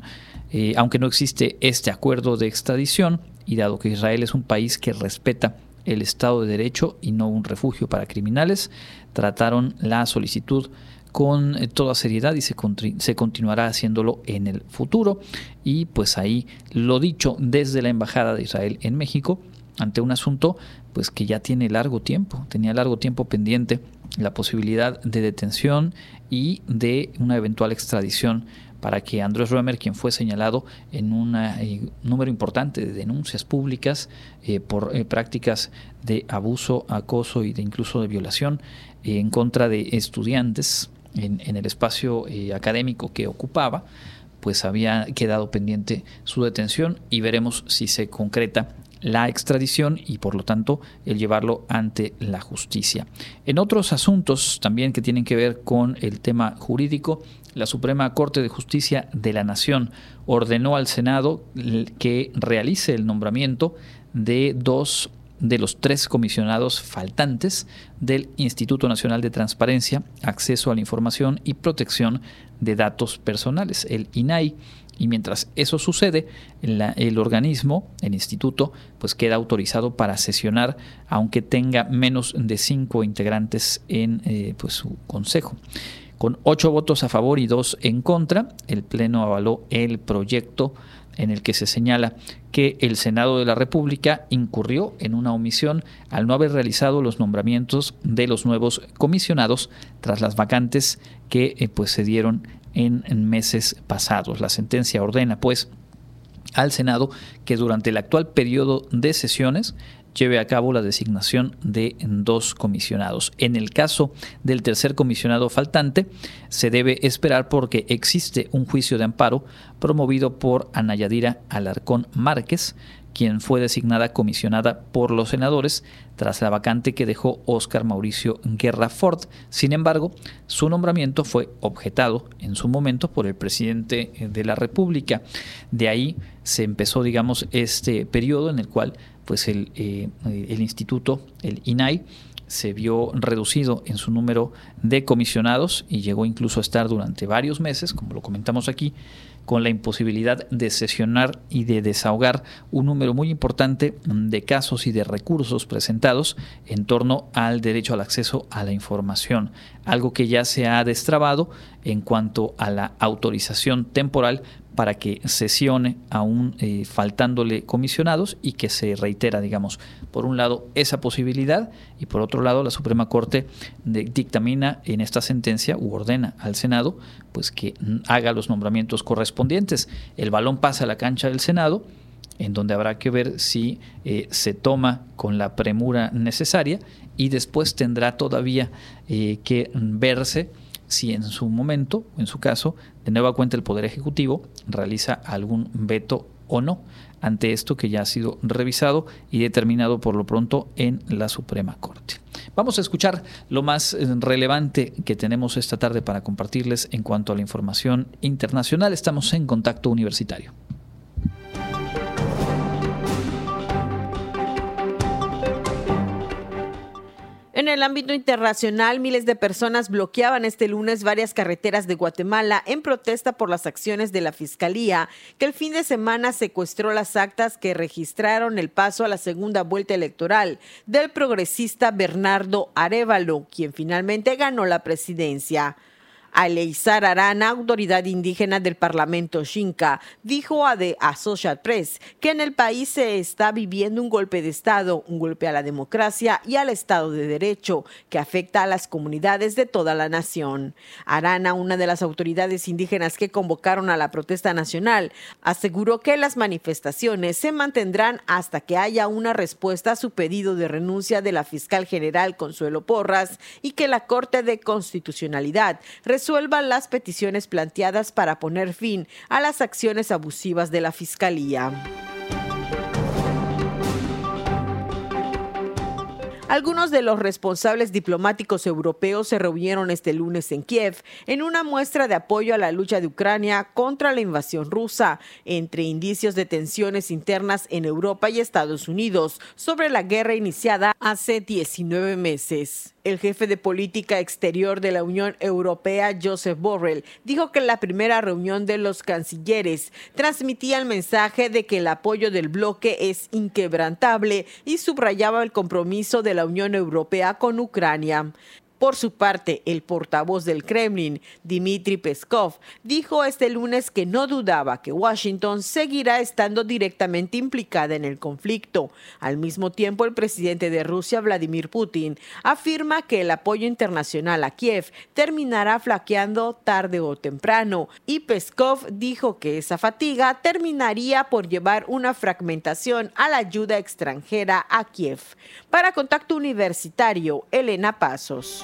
Eh, aunque no existe este acuerdo de extradición, y dado que Israel es un país que respeta el Estado de Derecho y no un refugio para criminales, trataron la solicitud con eh, toda seriedad y se, se, continuará haciéndolo en el futuro. Y pues ahí lo dicho desde la Embajada de Israel en México, ante un asunto pues que ya tiene largo tiempo, tenía largo tiempo pendiente la posibilidad de detención y de una eventual extradición para que Andrés Roemer, quien fue señalado en un eh, número importante de denuncias públicas eh, por prácticas de abuso, acoso y de incluso de violación en contra de estudiantes en, el espacio académico que ocupaba, pues había quedado pendiente su detención y veremos si se concreta la extradición y por lo tanto el llevarlo ante la justicia. En otros asuntos también que tienen que ver con el tema jurídico, la Suprema Corte de Justicia de la Nación ordenó al Senado que realice el nombramiento de dos de los tres comisionados faltantes del Instituto Nacional de Transparencia, Acceso a la Información y Protección de Datos Personales, el INAI. Y mientras eso sucede, el organismo, el instituto, pues queda autorizado para sesionar, aunque tenga menos de cinco integrantes en eh, pues, su consejo. Con ocho votos a favor y dos en contra, el Pleno avaló el proyecto en el que se señala que el Senado de la República incurrió en una omisión al no haber realizado los nombramientos de los nuevos comisionados tras las vacantes que eh, pues, se dieron en, en meses pasados. La sentencia ordena, pues, al Senado que durante el actual periodo de sesiones lleve a cabo la designación de dos comisionados. En el caso del tercer comisionado faltante, se debe esperar porque existe un juicio de amparo promovido por Anayadira Alarcón Márquez, quien fue designada comisionada por los senadores tras la vacante que dejó Óscar Mauricio Guerra Ford. Sin embargo, su nombramiento fue objetado en su momento por el presidente de la República. De ahí se empezó, digamos, este periodo en el cual pues el, eh, el instituto, el INAI, se vio reducido en su número de comisionados y llegó incluso a estar durante varios meses, como lo comentamos aquí, con la imposibilidad de sesionar y de desahogar un número muy importante de casos y de recursos presentados en torno al derecho al acceso a la información, algo que ya se ha destrabado en cuanto a la autorización temporal para que sesione aún eh, faltándole comisionados y que se reitera, digamos, por un lado esa posibilidad y por otro lado la Suprema Corte dictamina en esta sentencia u ordena al Senado pues que haga los nombramientos correspondientes. El balón pasa a la cancha del Senado en donde habrá que ver si eh, se toma con la premura necesaria y después tendrá todavía eh, que verse si en su momento, en su caso, de nueva cuenta el Poder Ejecutivo realiza algún veto o no ante esto que ya ha sido revisado y determinado por lo pronto en la Suprema Corte. Vamos a escuchar lo más eh, relevante que tenemos esta tarde para compartirles en cuanto a la información internacional. Estamos en contacto universitario. En el ámbito internacional, miles de personas bloqueaban este lunes varias carreteras de Guatemala en protesta por las acciones de la Fiscalía, que el fin de semana secuestró las actas que registraron el paso a la segunda vuelta electoral del progresista Bernardo Arevalo, quien finalmente ganó la presidencia. Aleizar Arana, autoridad indígena del Parlamento Xinca, dijo a The Associated Press que en el país se está viviendo un golpe de Estado, un golpe a la democracia y al Estado de Derecho que afecta a las comunidades de toda la nación. Arana, una de las autoridades indígenas que convocaron a la protesta nacional, aseguró que las manifestaciones se mantendrán hasta que haya una respuesta a su pedido de renuncia de la fiscal general Consuelo Porras y que la Corte de Constitucionalidad resuelvan las peticiones planteadas para poner fin a las acciones abusivas de la Fiscalía. Algunos de los responsables diplomáticos europeos se reunieron este lunes en Kiev en una muestra de apoyo a la lucha de Ucrania contra la invasión rusa, entre indicios de tensiones internas en Europa y Estados Unidos sobre la guerra iniciada hace 19 meses. El jefe de política exterior de la Unión Europea, Joseph Borrell, dijo que la primera reunión de los cancilleres transmitía el mensaje de que el apoyo del bloque es inquebrantable y subrayaba el compromiso de la Unión Europea con Ucrania. Por su parte, el portavoz del Kremlin, Dmitry Peskov, dijo este lunes que no dudaba que Washington seguirá estando directamente implicada en el conflicto. Al mismo tiempo, el presidente de Rusia, Vladimir Putin, afirma que el apoyo internacional a Kiev terminará flaqueando tarde o temprano, y Peskov dijo que esa fatiga terminaría por llevar una fragmentación a la ayuda extranjera a Kiev. Para Contacto Universitario, Elena Pasos.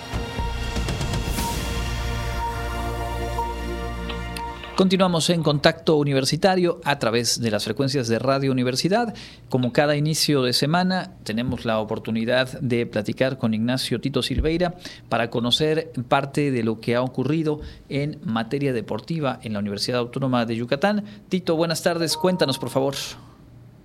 Continuamos en contacto universitario a través de las frecuencias de Radio Universidad. Como cada inicio de semana, tenemos la oportunidad de platicar con Ignacio Tito Silveira para conocer parte de lo que ha ocurrido en materia deportiva en la Universidad Autónoma de Yucatán. Tito, buenas tardes. Cuéntanos, por favor.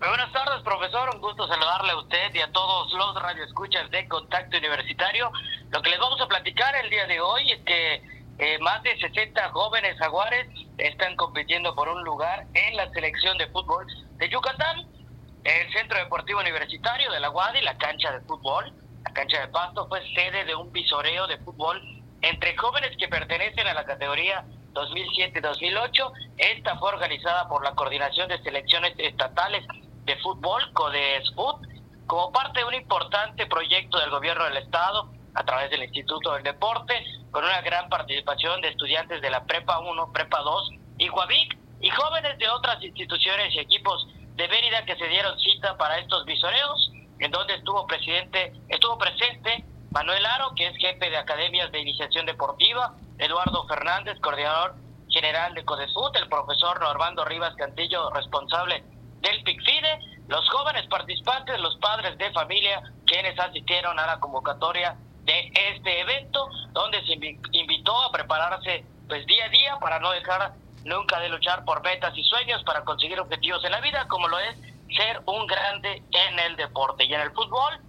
Muy buenas tardes, profesor. Un gusto saludarle a usted y a todos los radioescuchas de Contacto Universitario. Lo que les vamos a platicar el día de hoy es que eh, más de 60 jóvenes jaguares están compitiendo por un lugar en la selección de fútbol de Yucatán. El Centro Deportivo Universitario de la UADI, la cancha de fútbol, la cancha de pasto, fue sede de un visoreo de fútbol entre jóvenes que pertenecen a la categoría 2007-2008. Esta fue organizada por la Coordinación de Selecciones Estatales de Fútbol, CODESFUT, como parte de un importante proyecto del gobierno del Estado a través del Instituto del Deporte, con una gran participación de estudiantes de la Prepa 1, Prepa 2 y Guavic, y jóvenes de otras instituciones y equipos de Mérida que se dieron cita para estos visoreos, en donde estuvo presidente, estuvo presente Manuel Aro, que es jefe de academias de iniciación deportiva, Eduardo Fernández, coordinador general de CODESUT, el profesor Normando Rivas Cantillo, responsable del PICFIDE, los jóvenes participantes, los padres de familia, quienes asistieron a la convocatoria de este evento, donde se invitó a prepararse pues día a día para no dejar nunca de luchar por metas y sueños para conseguir objetivos en la vida, como lo es ser un grande en el deporte. Y en el fútbol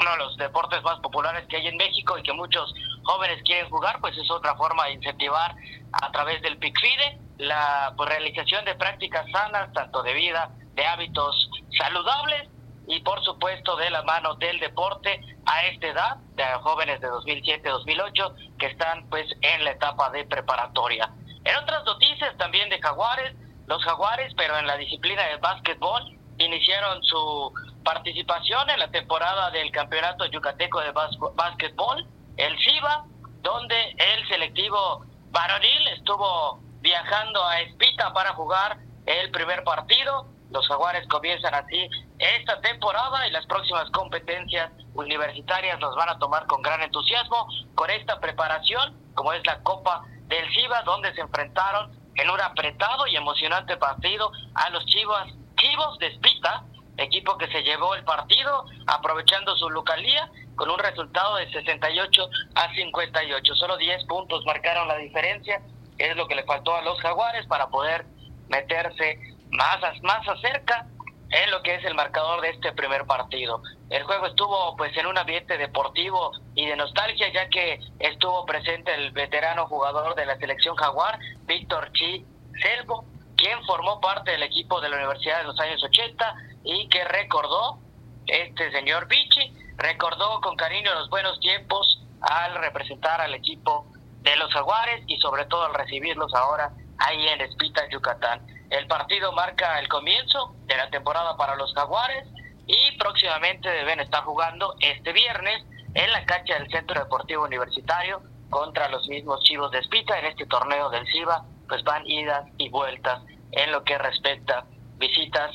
uno de los deportes más populares que hay en México y que muchos jóvenes quieren jugar, pues es otra forma de incentivar a través del PICFIDE la pues, realización de prácticas sanas, tanto de vida, de hábitos saludables y por supuesto de la mano del deporte a esta edad, de jóvenes de 2007-2008 que están pues en la etapa de preparatoria. En otras noticias también de Jaguares, los Jaguares, pero en la disciplina del básquetbol, iniciaron su participación en la temporada del Campeonato Yucateco de Básquetbol, el CIBA, donde el selectivo varonil estuvo viajando a Espita para jugar el primer partido. Los jaguares comienzan así esta temporada y las próximas competencias universitarias los van a tomar con gran entusiasmo con esta preparación, como es la Copa del CIBA, donde se enfrentaron en un apretado y emocionante partido a los Chivas Chivos de Espita, equipo que se llevó el partido aprovechando su localía con un resultado de 68 a 58. Solo 10 puntos marcaron la diferencia, es lo que le faltó a los jaguares para poder meterse más, más acerca en lo que es el marcador de este primer partido. El juego estuvo pues en un ambiente deportivo y de nostalgia ya que estuvo presente el veterano jugador de la selección jaguar, Víctor Chi Selvo, quien formó parte del equipo de la Universidad de los años 80 y que recordó, este señor Vichy, recordó con cariño los buenos tiempos al representar al equipo de los Jaguares y sobre todo al recibirlos ahora ahí en Espita, Yucatán. El partido marca el comienzo de la temporada para los Jaguares y próximamente deben estar jugando este viernes en la cancha del Centro Deportivo Universitario contra los mismos Chivos de Espita en este torneo del CIBA, pues van idas y vueltas en lo que respecta visitas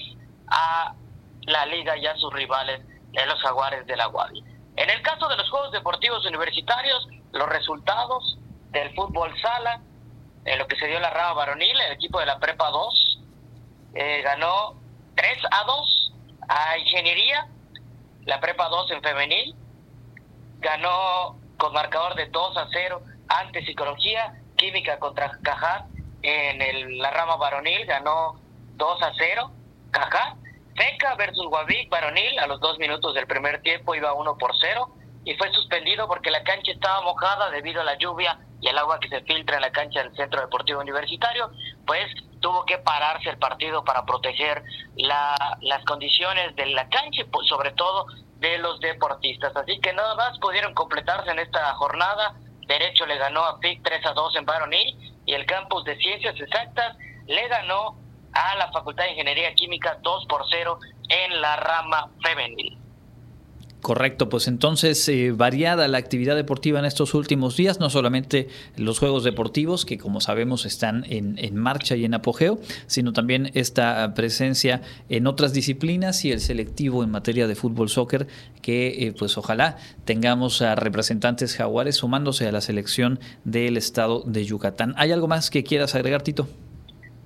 a la liga y a sus rivales de los jaguares de la Guadi. En el caso de los Juegos Deportivos Universitarios, los resultados del fútbol sala, en lo que se dio la rama varonil, el equipo de la Prepa 2 eh, ganó 3 a 2 a Ingeniería, la Prepa 2 en femenil, ganó con marcador de 2 a 0 ante Psicología, Química contra Cajat en la rama varonil, ganó 2 a 0 Cajat, Feca versus Guavic varonil a los dos minutos del primer tiempo iba 1 por 0 y fue suspendido porque la cancha estaba mojada debido a la lluvia y el agua que se filtra en la cancha del Centro Deportivo Universitario, pues tuvo que pararse el partido para proteger la, las condiciones de la cancha y sobre todo de los deportistas. Así que nada más pudieron completarse en esta jornada. Derecho le ganó a FIC 3 a 2 en varonil y el campus de Ciencias Exactas le ganó a la Facultad de Ingeniería Química 2 por 0 en la rama femenil. Correcto, pues entonces eh, variada la actividad deportiva en estos últimos días, no solamente los Juegos Deportivos, que como sabemos están en, en, marcha y en apogeo, sino también esta presencia en otras disciplinas y el selectivo en materia de fútbol soccer, que eh, pues ojalá tengamos a representantes jaguares sumándose a la selección del estado de Yucatán. ¿Hay algo más que quieras agregar, Tito?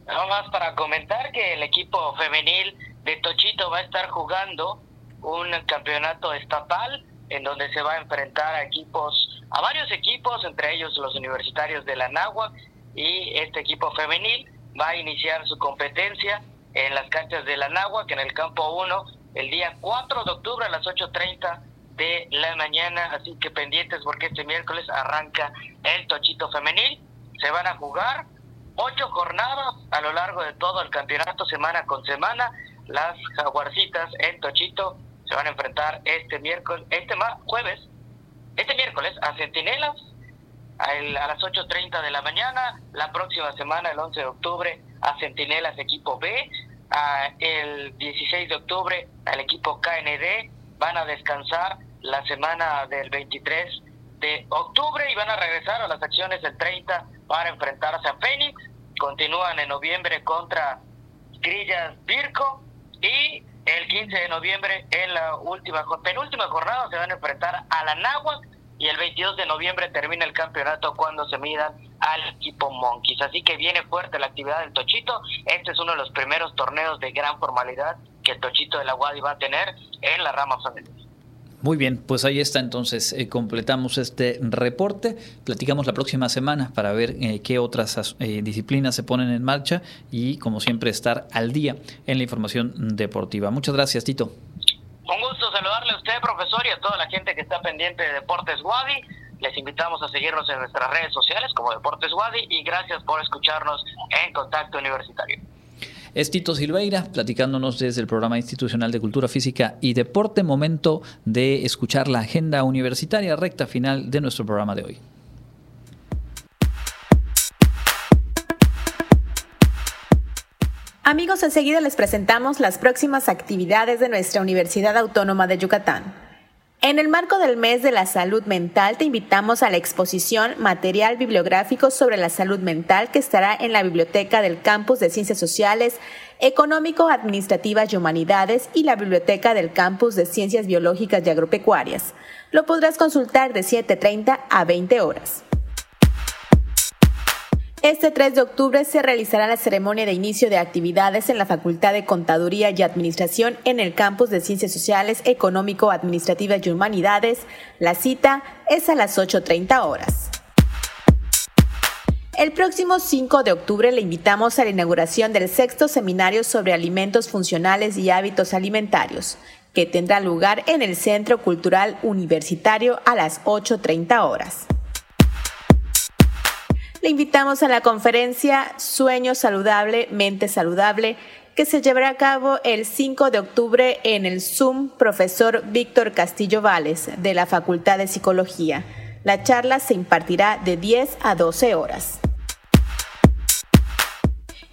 Nada más para comentar que el equipo femenil de Tochito va a estar jugando un campeonato estatal en donde se va a enfrentar a equipos, a varios equipos, entre ellos los universitarios de la Nahua y este equipo femenil va a iniciar su competencia en las canchas de la que en el campo 1 el día 4 de octubre a las 8.30 de la mañana, así que pendientes porque este miércoles arranca el Tochito femenil, se van a jugar ocho jornadas a lo largo de todo el campeonato, semana con semana, las jaguarcitas en Tochito se van a enfrentar este miércoles, este jueves, este miércoles a Centinelas, a las 8.30 de la mañana, la próxima semana, el 11 de octubre, a Centinelas equipo B, el 16 de octubre al equipo KND, van a descansar la semana del 23 de octubre y van a regresar a las acciones del 30 para enfrentarse a Fénix, continúan en noviembre contra Grillas Virco y el 15 de noviembre en la última penúltima jornada se van a enfrentar a la Náhuac y el 22 de noviembre termina el campeonato cuando se midan al equipo Monkeys. Así que viene fuerte la actividad del Tochito. Este es uno de los primeros torneos de gran formalidad que el Tochito de la Guadi va a tener en la rama femenina. Muy bien, pues ahí está entonces, eh, completamos este reporte, platicamos la próxima semana para ver eh, qué otras eh, disciplinas se ponen en marcha y como siempre estar al día en la información deportiva. Muchas gracias, Tito. Un gusto saludarle a usted, profesor, y a toda la gente que está pendiente de Deportes Wadi. Les invitamos a seguirnos en nuestras redes sociales como Deportes Wadi y gracias por escucharnos en Contacto Universitario. Es Tito Silveira platicándonos desde el programa institucional de Cultura Física y Deporte. Momento de escuchar la agenda universitaria recta final de nuestro programa de hoy. Amigos, enseguida les presentamos las próximas actividades de nuestra Universidad Autónoma de Yucatán. En el marco del mes de la salud mental, te invitamos a la exposición Material Bibliográfico sobre la Salud Mental que estará en la Biblioteca del Campus de Ciencias Sociales, Económico, Administrativas y Humanidades y la Biblioteca del Campus de Ciencias Biológicas y Agropecuarias. Lo podrás consultar de 7.30 a 20 horas. Este 3 de octubre se realizará la ceremonia de inicio de actividades en la Facultad de Contaduría y Administración en el campus de Ciencias Sociales, Económico, Administrativas y Humanidades. La cita es a las 8.30 horas. El próximo 5 de octubre le invitamos a la inauguración del sexto seminario sobre alimentos funcionales y hábitos alimentarios, que tendrá lugar en el Centro Cultural Universitario a las 8.30 horas le invitamos a la conferencia Sueño Saludable, Mente Saludable, que se llevará a cabo el 5 de octubre en el Zoom Profesor Víctor Castillo Vales de la Facultad de Psicología. La charla se impartirá de 10 a 12 horas.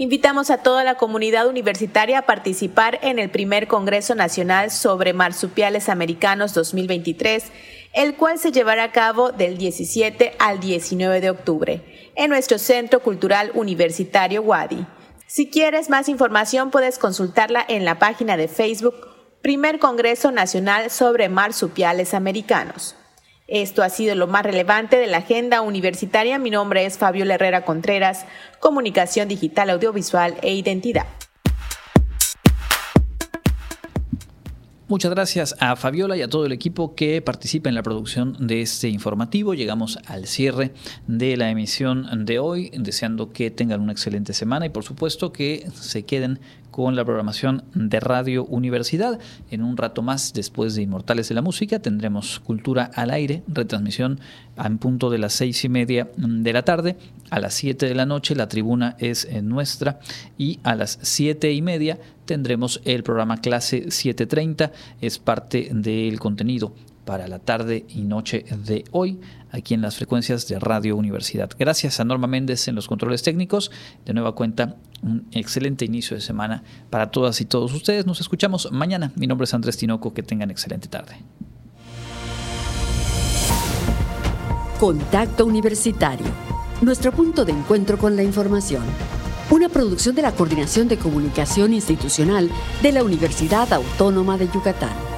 Invitamos a toda la comunidad universitaria a participar en el primer Congreso Nacional sobre Marsupiales Americanos 2023, el cual se llevará a cabo del 17 al 19 de octubre en nuestro Centro Cultural Universitario Wadi. Si quieres más información puedes consultarla en la página de Facebook Primer Congreso Nacional sobre Marsupiales Americanos. Esto ha sido lo más relevante de la agenda universitaria. Mi nombre es Fabio Herrera Contreras, Comunicación Digital, Audiovisual e Identidad. Muchas gracias a Fabiola y a todo el equipo que participa en la producción de este informativo. Llegamos al cierre de la emisión de hoy, deseando que tengan una excelente semana y por supuesto que se queden con la programación de Radio Universidad. En un rato más, después de Inmortales de la Música, tendremos Cultura al Aire, retransmisión en punto de las seis y media de la tarde. A las siete de la noche la tribuna es eh, nuestra y a las siete y media tendremos el programa Clase 730. Es parte del contenido para la tarde y noche de hoy aquí en las frecuencias de Radio Universidad. Gracias a Norma Méndez en los controles técnicos. De nueva cuenta, un excelente inicio de semana para todas y todos ustedes. Nos escuchamos mañana. Mi nombre es Andrés Tinoco. Que tengan excelente tarde. Contacto Universitario. Nuestro punto de encuentro con la información. Una producción de la Coordinación de Comunicación Institucional de la Universidad Autónoma de Yucatán.